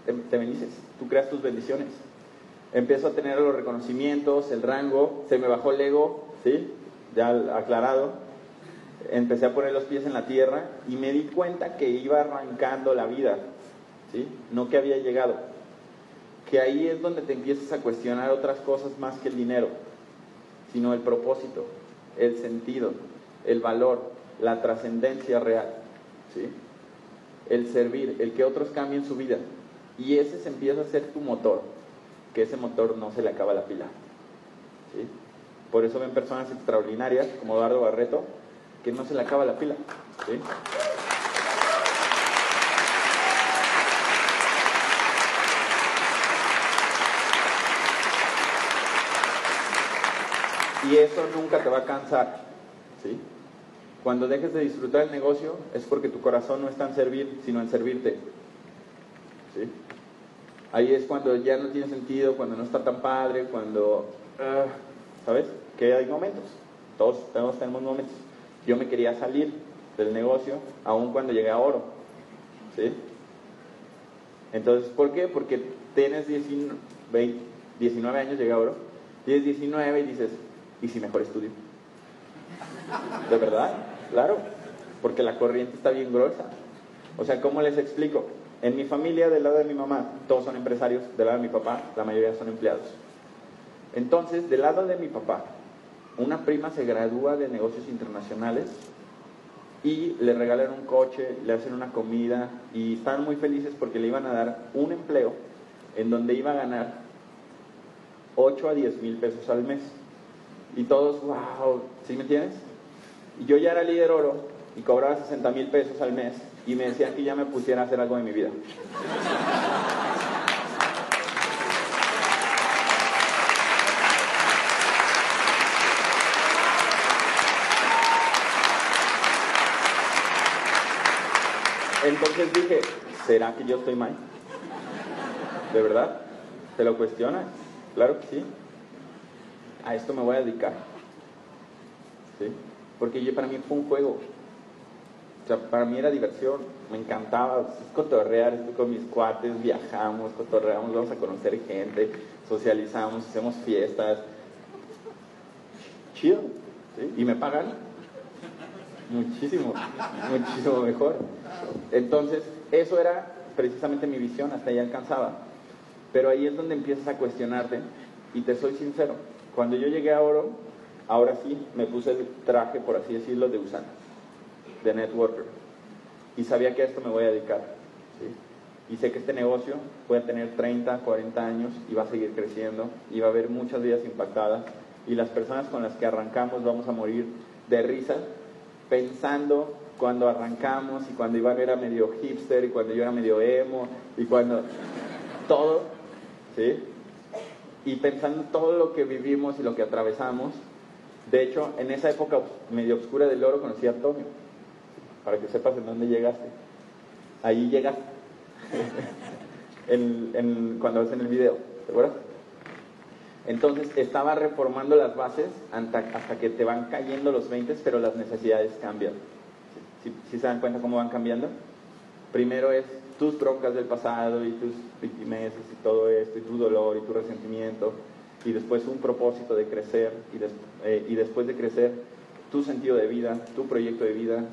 te, bendices, tú creas tus bendiciones. Empiezo a tener los reconocimientos, el rango, se me bajó el ego, ¿sí? Ya aclarado. Empecé a poner los pies en la tierra y me di cuenta que iba arrancando la vida, ¿sí? No que había llegado. Que ahí es donde te empiezas a cuestionar otras cosas más que el dinero, sino el propósito, el sentido, el valor, la trascendencia real, ¿sí? El servir, el que otros cambien su vida. Y ese se empieza a ser tu motor, que ese motor no se le acaba la pila. ¿sí? Por eso ven personas extraordinarias como Eduardo Barreto, que no se le acaba la pila. Y eso nunca te va a cansar. ¿sí? Cuando dejes de disfrutar el negocio es porque tu corazón no está en servir, sino en servirte. ¿Sí? Ahí es cuando ya no tiene sentido, cuando no está tan padre, cuando... Ah, ¿Sabes? Que hay momentos. Todos, todos tenemos momentos. Yo me quería salir del negocio, aun cuando llegué a oro. ¿Sí? Entonces, ¿por qué? Porque tienes 19, 19 años, llegué a oro, tienes 19 y dices, ¿y si mejor estudio? ¿De verdad? Claro, porque la corriente está bien gruesa. O sea, ¿cómo les explico? En mi familia, del lado de mi mamá, todos son empresarios, del lado de mi papá, la mayoría son empleados. Entonces, del lado de mi papá, una prima se gradúa de negocios internacionales y le regalan un coche, le hacen una comida y están muy felices porque le iban a dar un empleo en donde iba a ganar 8 a 10 mil pesos al mes. Y todos, wow, ¿sí me entiendes? Y yo ya era líder oro y cobraba 60 mil pesos al mes y me decían que ya me pusiera a hacer algo de mi vida. Entonces dije, ¿será que yo estoy mal? ¿De verdad? ¿Te lo cuestionas? Claro que sí. A esto me voy a dedicar. ¿Sí? Porque yo, para mí fue un juego. O sea, para mí era diversión. Me encantaba cotorrear, estoy con mis cuates, viajamos, cotorreamos, vamos a conocer gente, socializamos, hacemos fiestas. Chido. Y me pagan muchísimo, muchísimo mejor. Entonces, eso era precisamente mi visión, hasta ahí alcanzaba. Pero ahí es donde empiezas a cuestionarte, y te soy sincero, cuando yo llegué a Oro, ahora sí me puse el traje, por así decirlo, de usar de networker, y sabía que a esto me voy a dedicar. Y sé que este negocio puede tener 30, 40 años y va a seguir creciendo, y va a haber muchas vidas impactadas, y las personas con las que arrancamos vamos a morir de risa pensando cuando arrancamos y cuando Iván era medio hipster y cuando yo era medio emo y cuando todo, ¿sí? Y pensando todo lo que vivimos y lo que atravesamos. De hecho, en esa época medio oscura del oro conocí a Antonio, para que sepas en dónde llegaste. Ahí llegaste, cuando ves en el video, ¿te acuerdas? Entonces estaba reformando las bases hasta, que te van cayendo los 20, pero las necesidades cambian. ¿Sí, se dan cuenta cómo van cambiando? Primero es tus broncas del pasado y tus victimeses y todo esto, y tu dolor y tu resentimiento, y después un propósito de crecer, y, eh, y después de crecer, tu sentido de vida, tu proyecto de vida,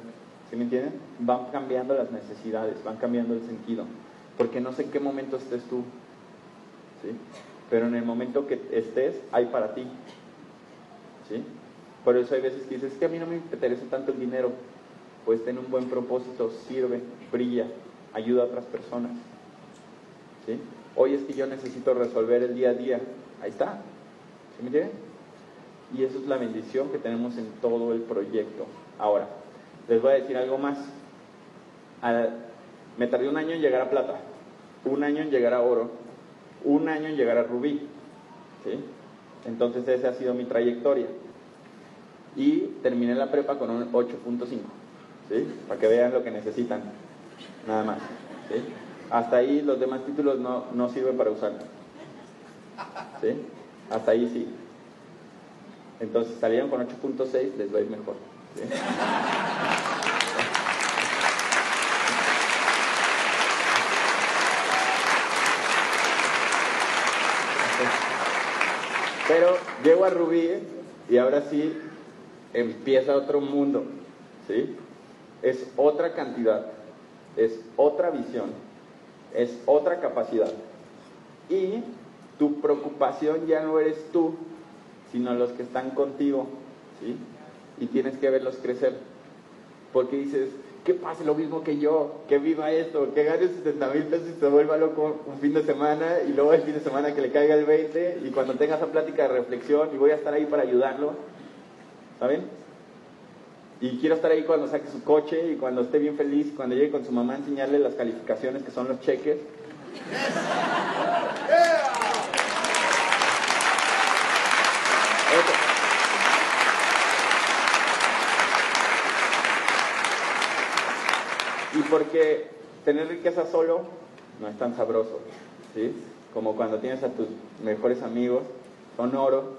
¿sí me entienden? Van cambiando las necesidades, van cambiando el sentido, porque no sé en qué momento estés tú, ¿sí? pero en el momento que estés, hay para ti. ¿Sí? Por eso hay veces que dices, es que a mí no me interesa tanto el dinero. Pues ten un buen propósito, sirve, brilla, ayuda a otras personas. ¿Sí? Hoy es que yo necesito resolver el día a día. Ahí está. ¿Sí me entienden? Y eso es la bendición que tenemos en todo el proyecto. Ahora, les voy a decir algo más. me tardé un año en llegar a plata, un año en llegar a oro, un año en llegar a Rubí. Entonces esa ha sido mi trayectoria. Y terminé la prepa con un 8.5, ¿sí? para que vean lo que necesitan, nada más. Hasta ahí los demás títulos no, no sirven para usar. ¿Sí? Hasta ahí sí. Entonces salieron con 8.6, les va a ir mejor. Pero llego a Rubí y ahora sí empieza otro mundo, ¿sí? Es otra cantidad, es otra visión, es otra capacidad. Y tu preocupación ya no eres tú, sino los que están contigo, ¿sí? Y tienes que verlos crecer. Porque dices, que pase lo mismo que yo, que viva esto, que gane 60 mil pesos y se vuelva loco un fin de semana y luego el fin de semana que le caiga el 20 y cuando tenga esa plática de reflexión y voy a estar ahí para ayudarlo, ¿saben? Y quiero estar ahí cuando saque su coche y cuando esté bien feliz, cuando llegue con su mamá a enseñarle las calificaciones que son los cheques. Y porque tener riqueza solo no es tan sabroso, ¿sí? Como cuando tienes a tus mejores amigos, son oro,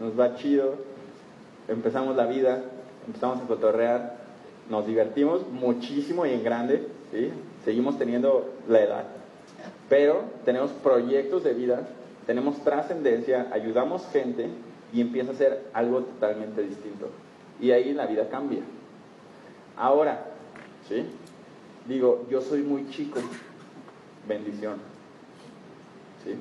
nos va chido, empezamos la vida, empezamos a cotorrear, nos divertimos muchísimo y en grande, ¿sí? Seguimos teniendo la edad, pero tenemos proyectos de vida, tenemos trascendencia, ayudamos gente y empieza a ser algo totalmente distinto. Y ahí la vida cambia. Ahora, ¿sí? Digo, yo soy muy chico, bendición. ¿Sí?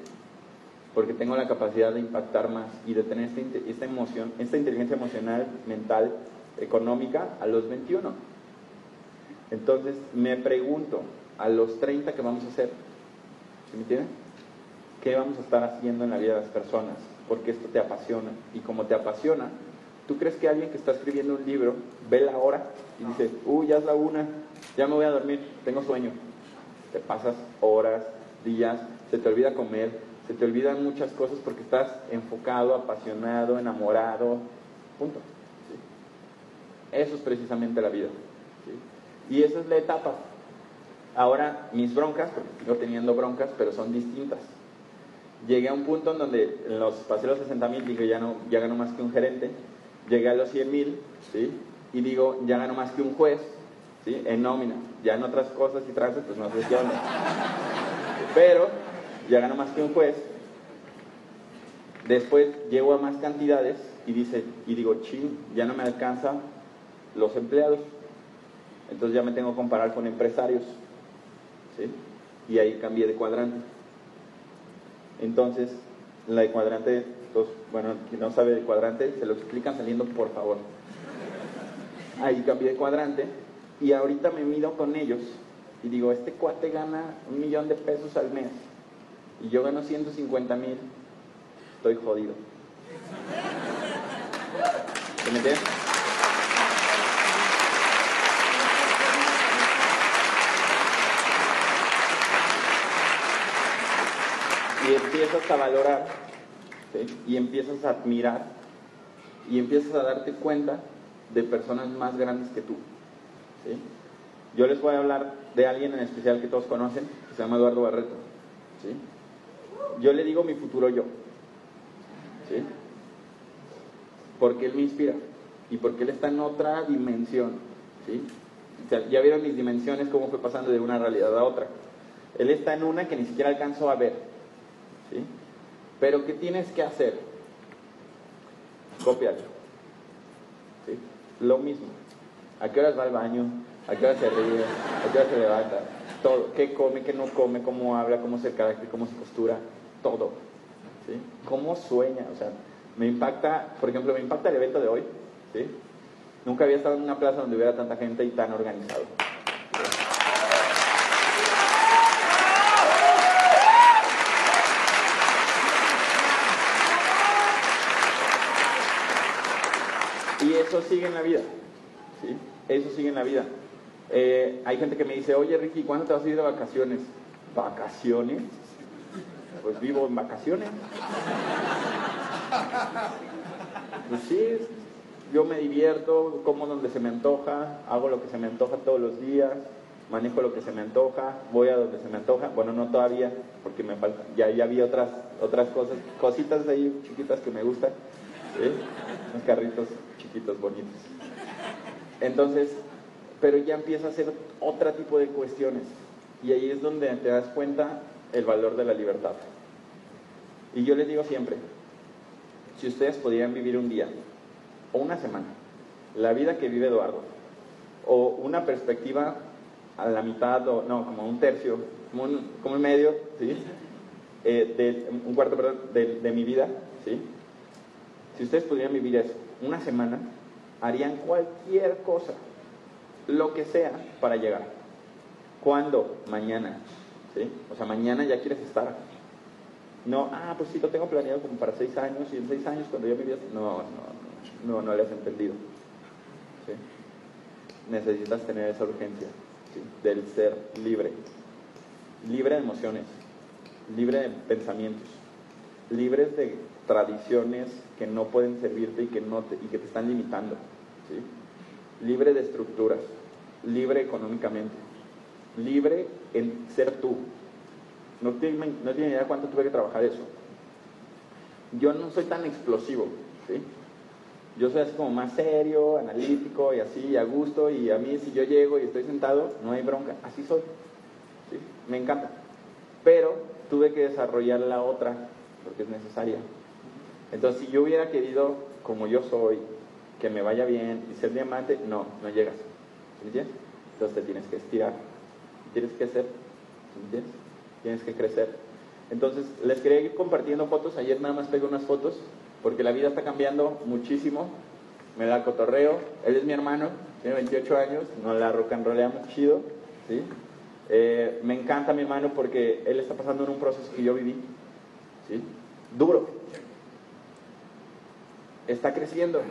Porque tengo la capacidad de impactar más y de tener esta, emoción, esta inteligencia emocional, mental, económica a los 21. Entonces me pregunto, a los 30, ¿qué vamos a hacer? ¿Sí me entienden? ¿Qué vamos a estar haciendo en la vida de las personas? Porque esto te apasiona. Y como te apasiona, ¿tú crees que alguien que está escribiendo un libro ve la hora y dice, uy, ya es la una, ya me voy a dormir, tengo sueño. Te pasas horas, días, se te olvida comer, se te olvidan muchas cosas porque estás enfocado, apasionado, enamorado, punto. Eso es precisamente la vida. Y esa es la etapa. Ahora mis broncas, porque sigo teniendo broncas, pero son distintas. Llegué a un punto en donde en los, pasé los 60 mil, dije, ya, no, ya gano más que un gerente. Llegué a los 100 mil, ¿sí? Y digo, ya gano más que un juez, En nómina. Ya en otras cosas y trances, pues no sé qué onda. Pero ya gano más que un juez. Después llego a más cantidades y, dice, y digo, ching, ya no me alcanza los empleados. Entonces ya me tengo que comparar con empresarios. ¿sí? Y ahí cambié de cuadrante. Entonces, la de cuadrante, pues, bueno, quien no sabe de cuadrante, se lo explican saliendo, por favor. Ahí cambié de cuadrante y ahorita me mido con ellos y digo, este cuate gana un millón de pesos al mes y yo gano 150 mil, estoy jodido. ¿Se me y empiezas a valorar y empiezas a admirar y empiezas a darte cuenta de personas más grandes que tú. Yo les voy a hablar de alguien en especial que todos conocen, que se llama Eduardo Barreto. Yo le digo mi futuro yo. Porque él me inspira y porque él está en otra dimensión. ya vieron mis dimensiones, cómo fue pasando de una realidad a otra. Él está en una que ni siquiera alcanzó a ver. ¿sí? Pero ¿qué tienes que hacer? Copiarlo. ¿sí? Lo mismo. ¿A qué horas va al baño? ¿A qué hora se ríe? ¿A qué hora se levanta? Todo. ¿Qué come? ¿Qué no come? ¿Cómo habla? ¿Cómo se carácter? ¿Cómo se postura? Todo. ¿Cómo sueña? O sea, me impacta, por ejemplo, me impacta el evento de hoy. ¿sí? Nunca había estado en una plaza donde hubiera tanta gente y tan organizado. Y eso sigue en la vida. Eso sigue en la vida. Eh, hay gente que me dice, oye Ricky, ¿cuándo te vas a ir de vacaciones? ¿Vacaciones? Pues vivo en vacaciones. Pues sí, yo me divierto, como donde se me antoja, hago lo que se me antoja todos los días, manejo lo que se me antoja, voy a donde se me antoja. Bueno, no todavía, porque me falta, ya, ya vi otras, otras cosas, cositas ahí chiquitas que me gustan. ¿sí? Unos carritos chiquitos, bonitos. Entonces, pero ya empieza a ser otro tipo de cuestiones. Y ahí es donde te das cuenta el valor de la libertad. Y yo les digo siempre, si ustedes pudieran vivir un día o una semana, la vida que vive Eduardo, o una perspectiva a la mitad, o no, como un tercio, como un, medio, ¿sí? Eh, de, un cuarto, perdón, de, de mi vida, ¿sí? Si ustedes pudieran vivir eso, una semana, harían cualquier cosa, lo que sea, para llegar. ¿Cuándo? Mañana. ¿sí? O sea, mañana ya quieres estar. No, ah, pues sí, lo tengo planeado como para seis años y en seis años cuando yo me vida... No, no, no, no, le has entendido. Necesitas tener esa urgencia del ser libre. Libre de emociones, libre de pensamientos, libres de tradiciones que no pueden servirte y que, no te, y que te están limitando. Libre de estructuras, libre económicamente, libre en ser tú. No tiene, idea cuánto tuve que trabajar eso. Yo no soy tan explosivo, ¿sí? Yo soy así como más serio, analítico y así, a gusto, y a mí si yo llego y estoy sentado, no hay bronca, así soy. Me encanta. Pero tuve que desarrollar la otra, porque es necesaria. Entonces, si yo hubiera querido, como yo soy, que me vaya bien y ser diamante, no, no llegas. ¿Entiendes? Entonces te tienes que estirar, tienes que ser, ¿entiendes? Tienes que crecer. Entonces, les quería ir compartiendo fotos. Ayer nada más pego unas fotos, porque la vida está cambiando muchísimo. Me da cotorreo. Él es mi hermano, tiene 28 años, no la rock and rollea chido. ¿sí? Eh, me encanta mi hermano porque él está pasando en un proceso que yo viví. ¿sí? Duro, está creciendo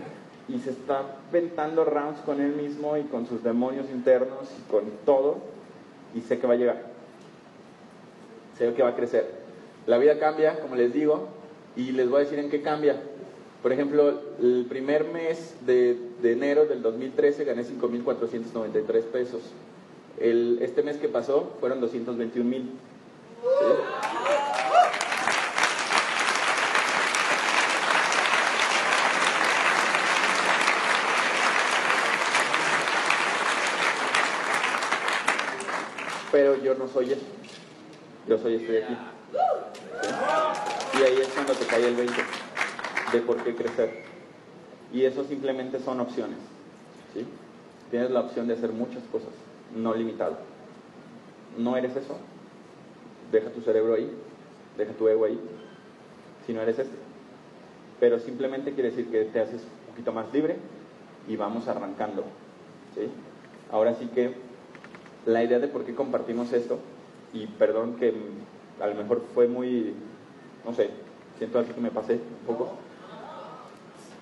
y se está ventando rounds con él mismo y con sus demonios internos y con todo y sé que va a llegar. Sé que va a crecer. La vida cambia, como les digo, y les voy a decir en qué cambia. Por ejemplo, el primer mes de, de enero del 2013 gané 5.493 pesos. El, este mes que pasó fueron 221 mil. Pero yo no soy eso. Yo soy este de aquí. Y ahí es cuando te cae el 20 de por qué crecer. Y eso simplemente son opciones. ¿sí? Tienes la opción de hacer muchas cosas, no limitado. No eres eso. Deja tu cerebro ahí, deja tu ego ahí, si no eres este. Pero simplemente quiere decir que te haces un poquito más libre y vamos arrancando. ¿sí? Ahora sí que la idea de por qué compartimos esto, y perdón que a lo mejor fue muy, no sé, siento así que me pasé un poco,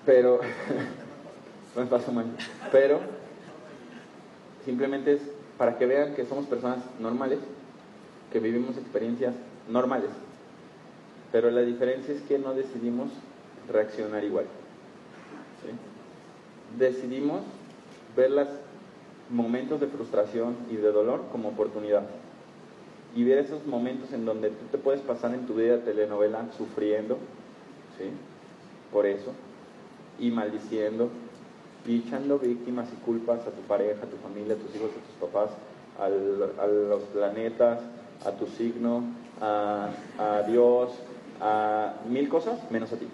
pero, me paso mal, pero simplemente es para que vean que somos personas normales, que vivimos experiencias normales, pero la diferencia es que no decidimos reaccionar igual. Decidimos ver los momentos de frustración y de dolor como oportunidad. Y ver esos momentos en donde tú te puedes pasar en tu vida telenovela sufriendo, ¿sí? Por eso, y maldiciendo, y echando víctimas y culpas a tu pareja, a tu familia, a tus hijos, a tus papás, a los planetas, a tu signo, a, Dios, a mil cosas, menos a ti.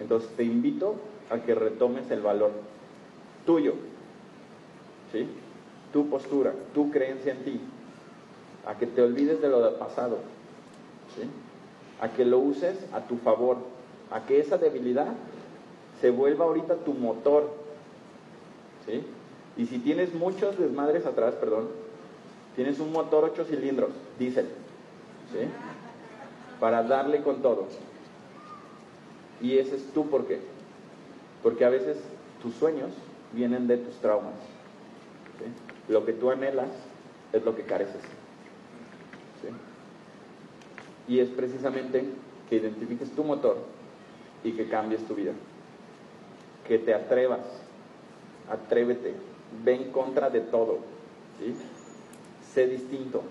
Entonces te invito a que retomes el valor tuyo, tu postura, tu creencia en ti, a que te olvides de lo pasado, ¿sí? a que lo uses a tu favor, a que esa debilidad se vuelva ahorita tu motor. ¿sí? Y si tienes muchos desmadres atrás, perdón, tienes un motor 8 cilindros, diésel, ¿sí? para darle con todo. Y ese es tu por qué. Porque a veces tus sueños vienen de tus traumas. Lo que tú anhelas es lo que careces. Y es precisamente que identifiques tu motor y que cambies tu vida. Que te atrevas, atrévete, ve en contra de todo. Sé distinto,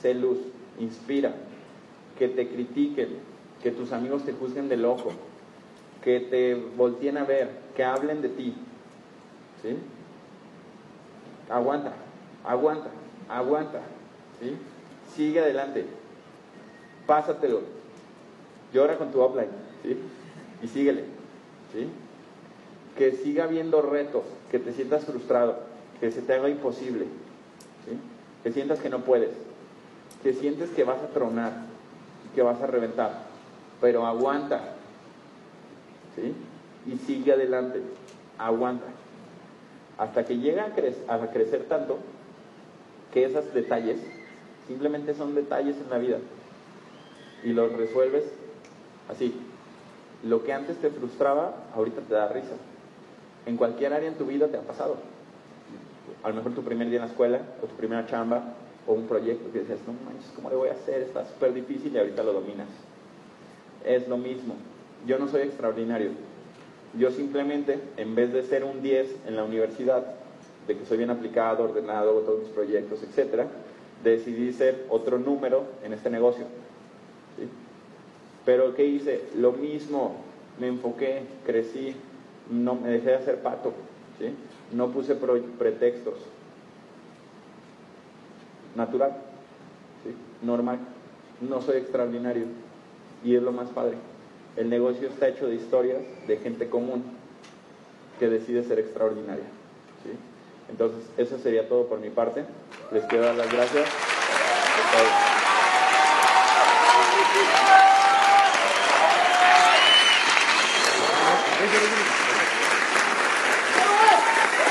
sé luz, inspira, que te critiquen, que tus amigos te juzguen de loco, que te volteen a ver, que hablen de ti. ¿sí? Aguanta, aguanta, aguanta. ¿sí? Sigue adelante, pásatelo, llora con tu offline. ¿sí? y síguele. ¿sí? Que siga habiendo retos, que te sientas frustrado, que se te haga imposible, ¿sí? que sientas que no puedes, que sientes que vas a tronar, que vas a reventar, pero aguanta ¿sí? y sigue adelante, aguanta, hasta que llega a, crecer tanto que esos detalles simplemente son detalles en la vida y los resuelves así, lo que antes te frustraba, ahorita te da risa. En cualquier área en tu vida te ha pasado. A lo mejor tu primer día en la escuela, o tu primera chamba, o un proyecto que dices, no manches, ¿cómo le voy a hacer? Está súper difícil y ahorita lo dominas. Es lo mismo. Yo no soy extraordinario. Yo simplemente, en vez de ser un 10 en la universidad, de que soy bien aplicado, ordenado, todos mis proyectos, etc., decidí ser otro número en este negocio. Pero ¿qué hice? Lo mismo, me enfoqué, crecí, no me dejé de hacer pato, ¿sí? no puse pretextos. Natural, ¿sí? normal, no soy extraordinario y es lo más padre. El negocio está hecho de historias de gente común que decide ser extraordinaria. ¿sí? Entonces, eso sería todo por mi parte. Les quiero dar las gracias.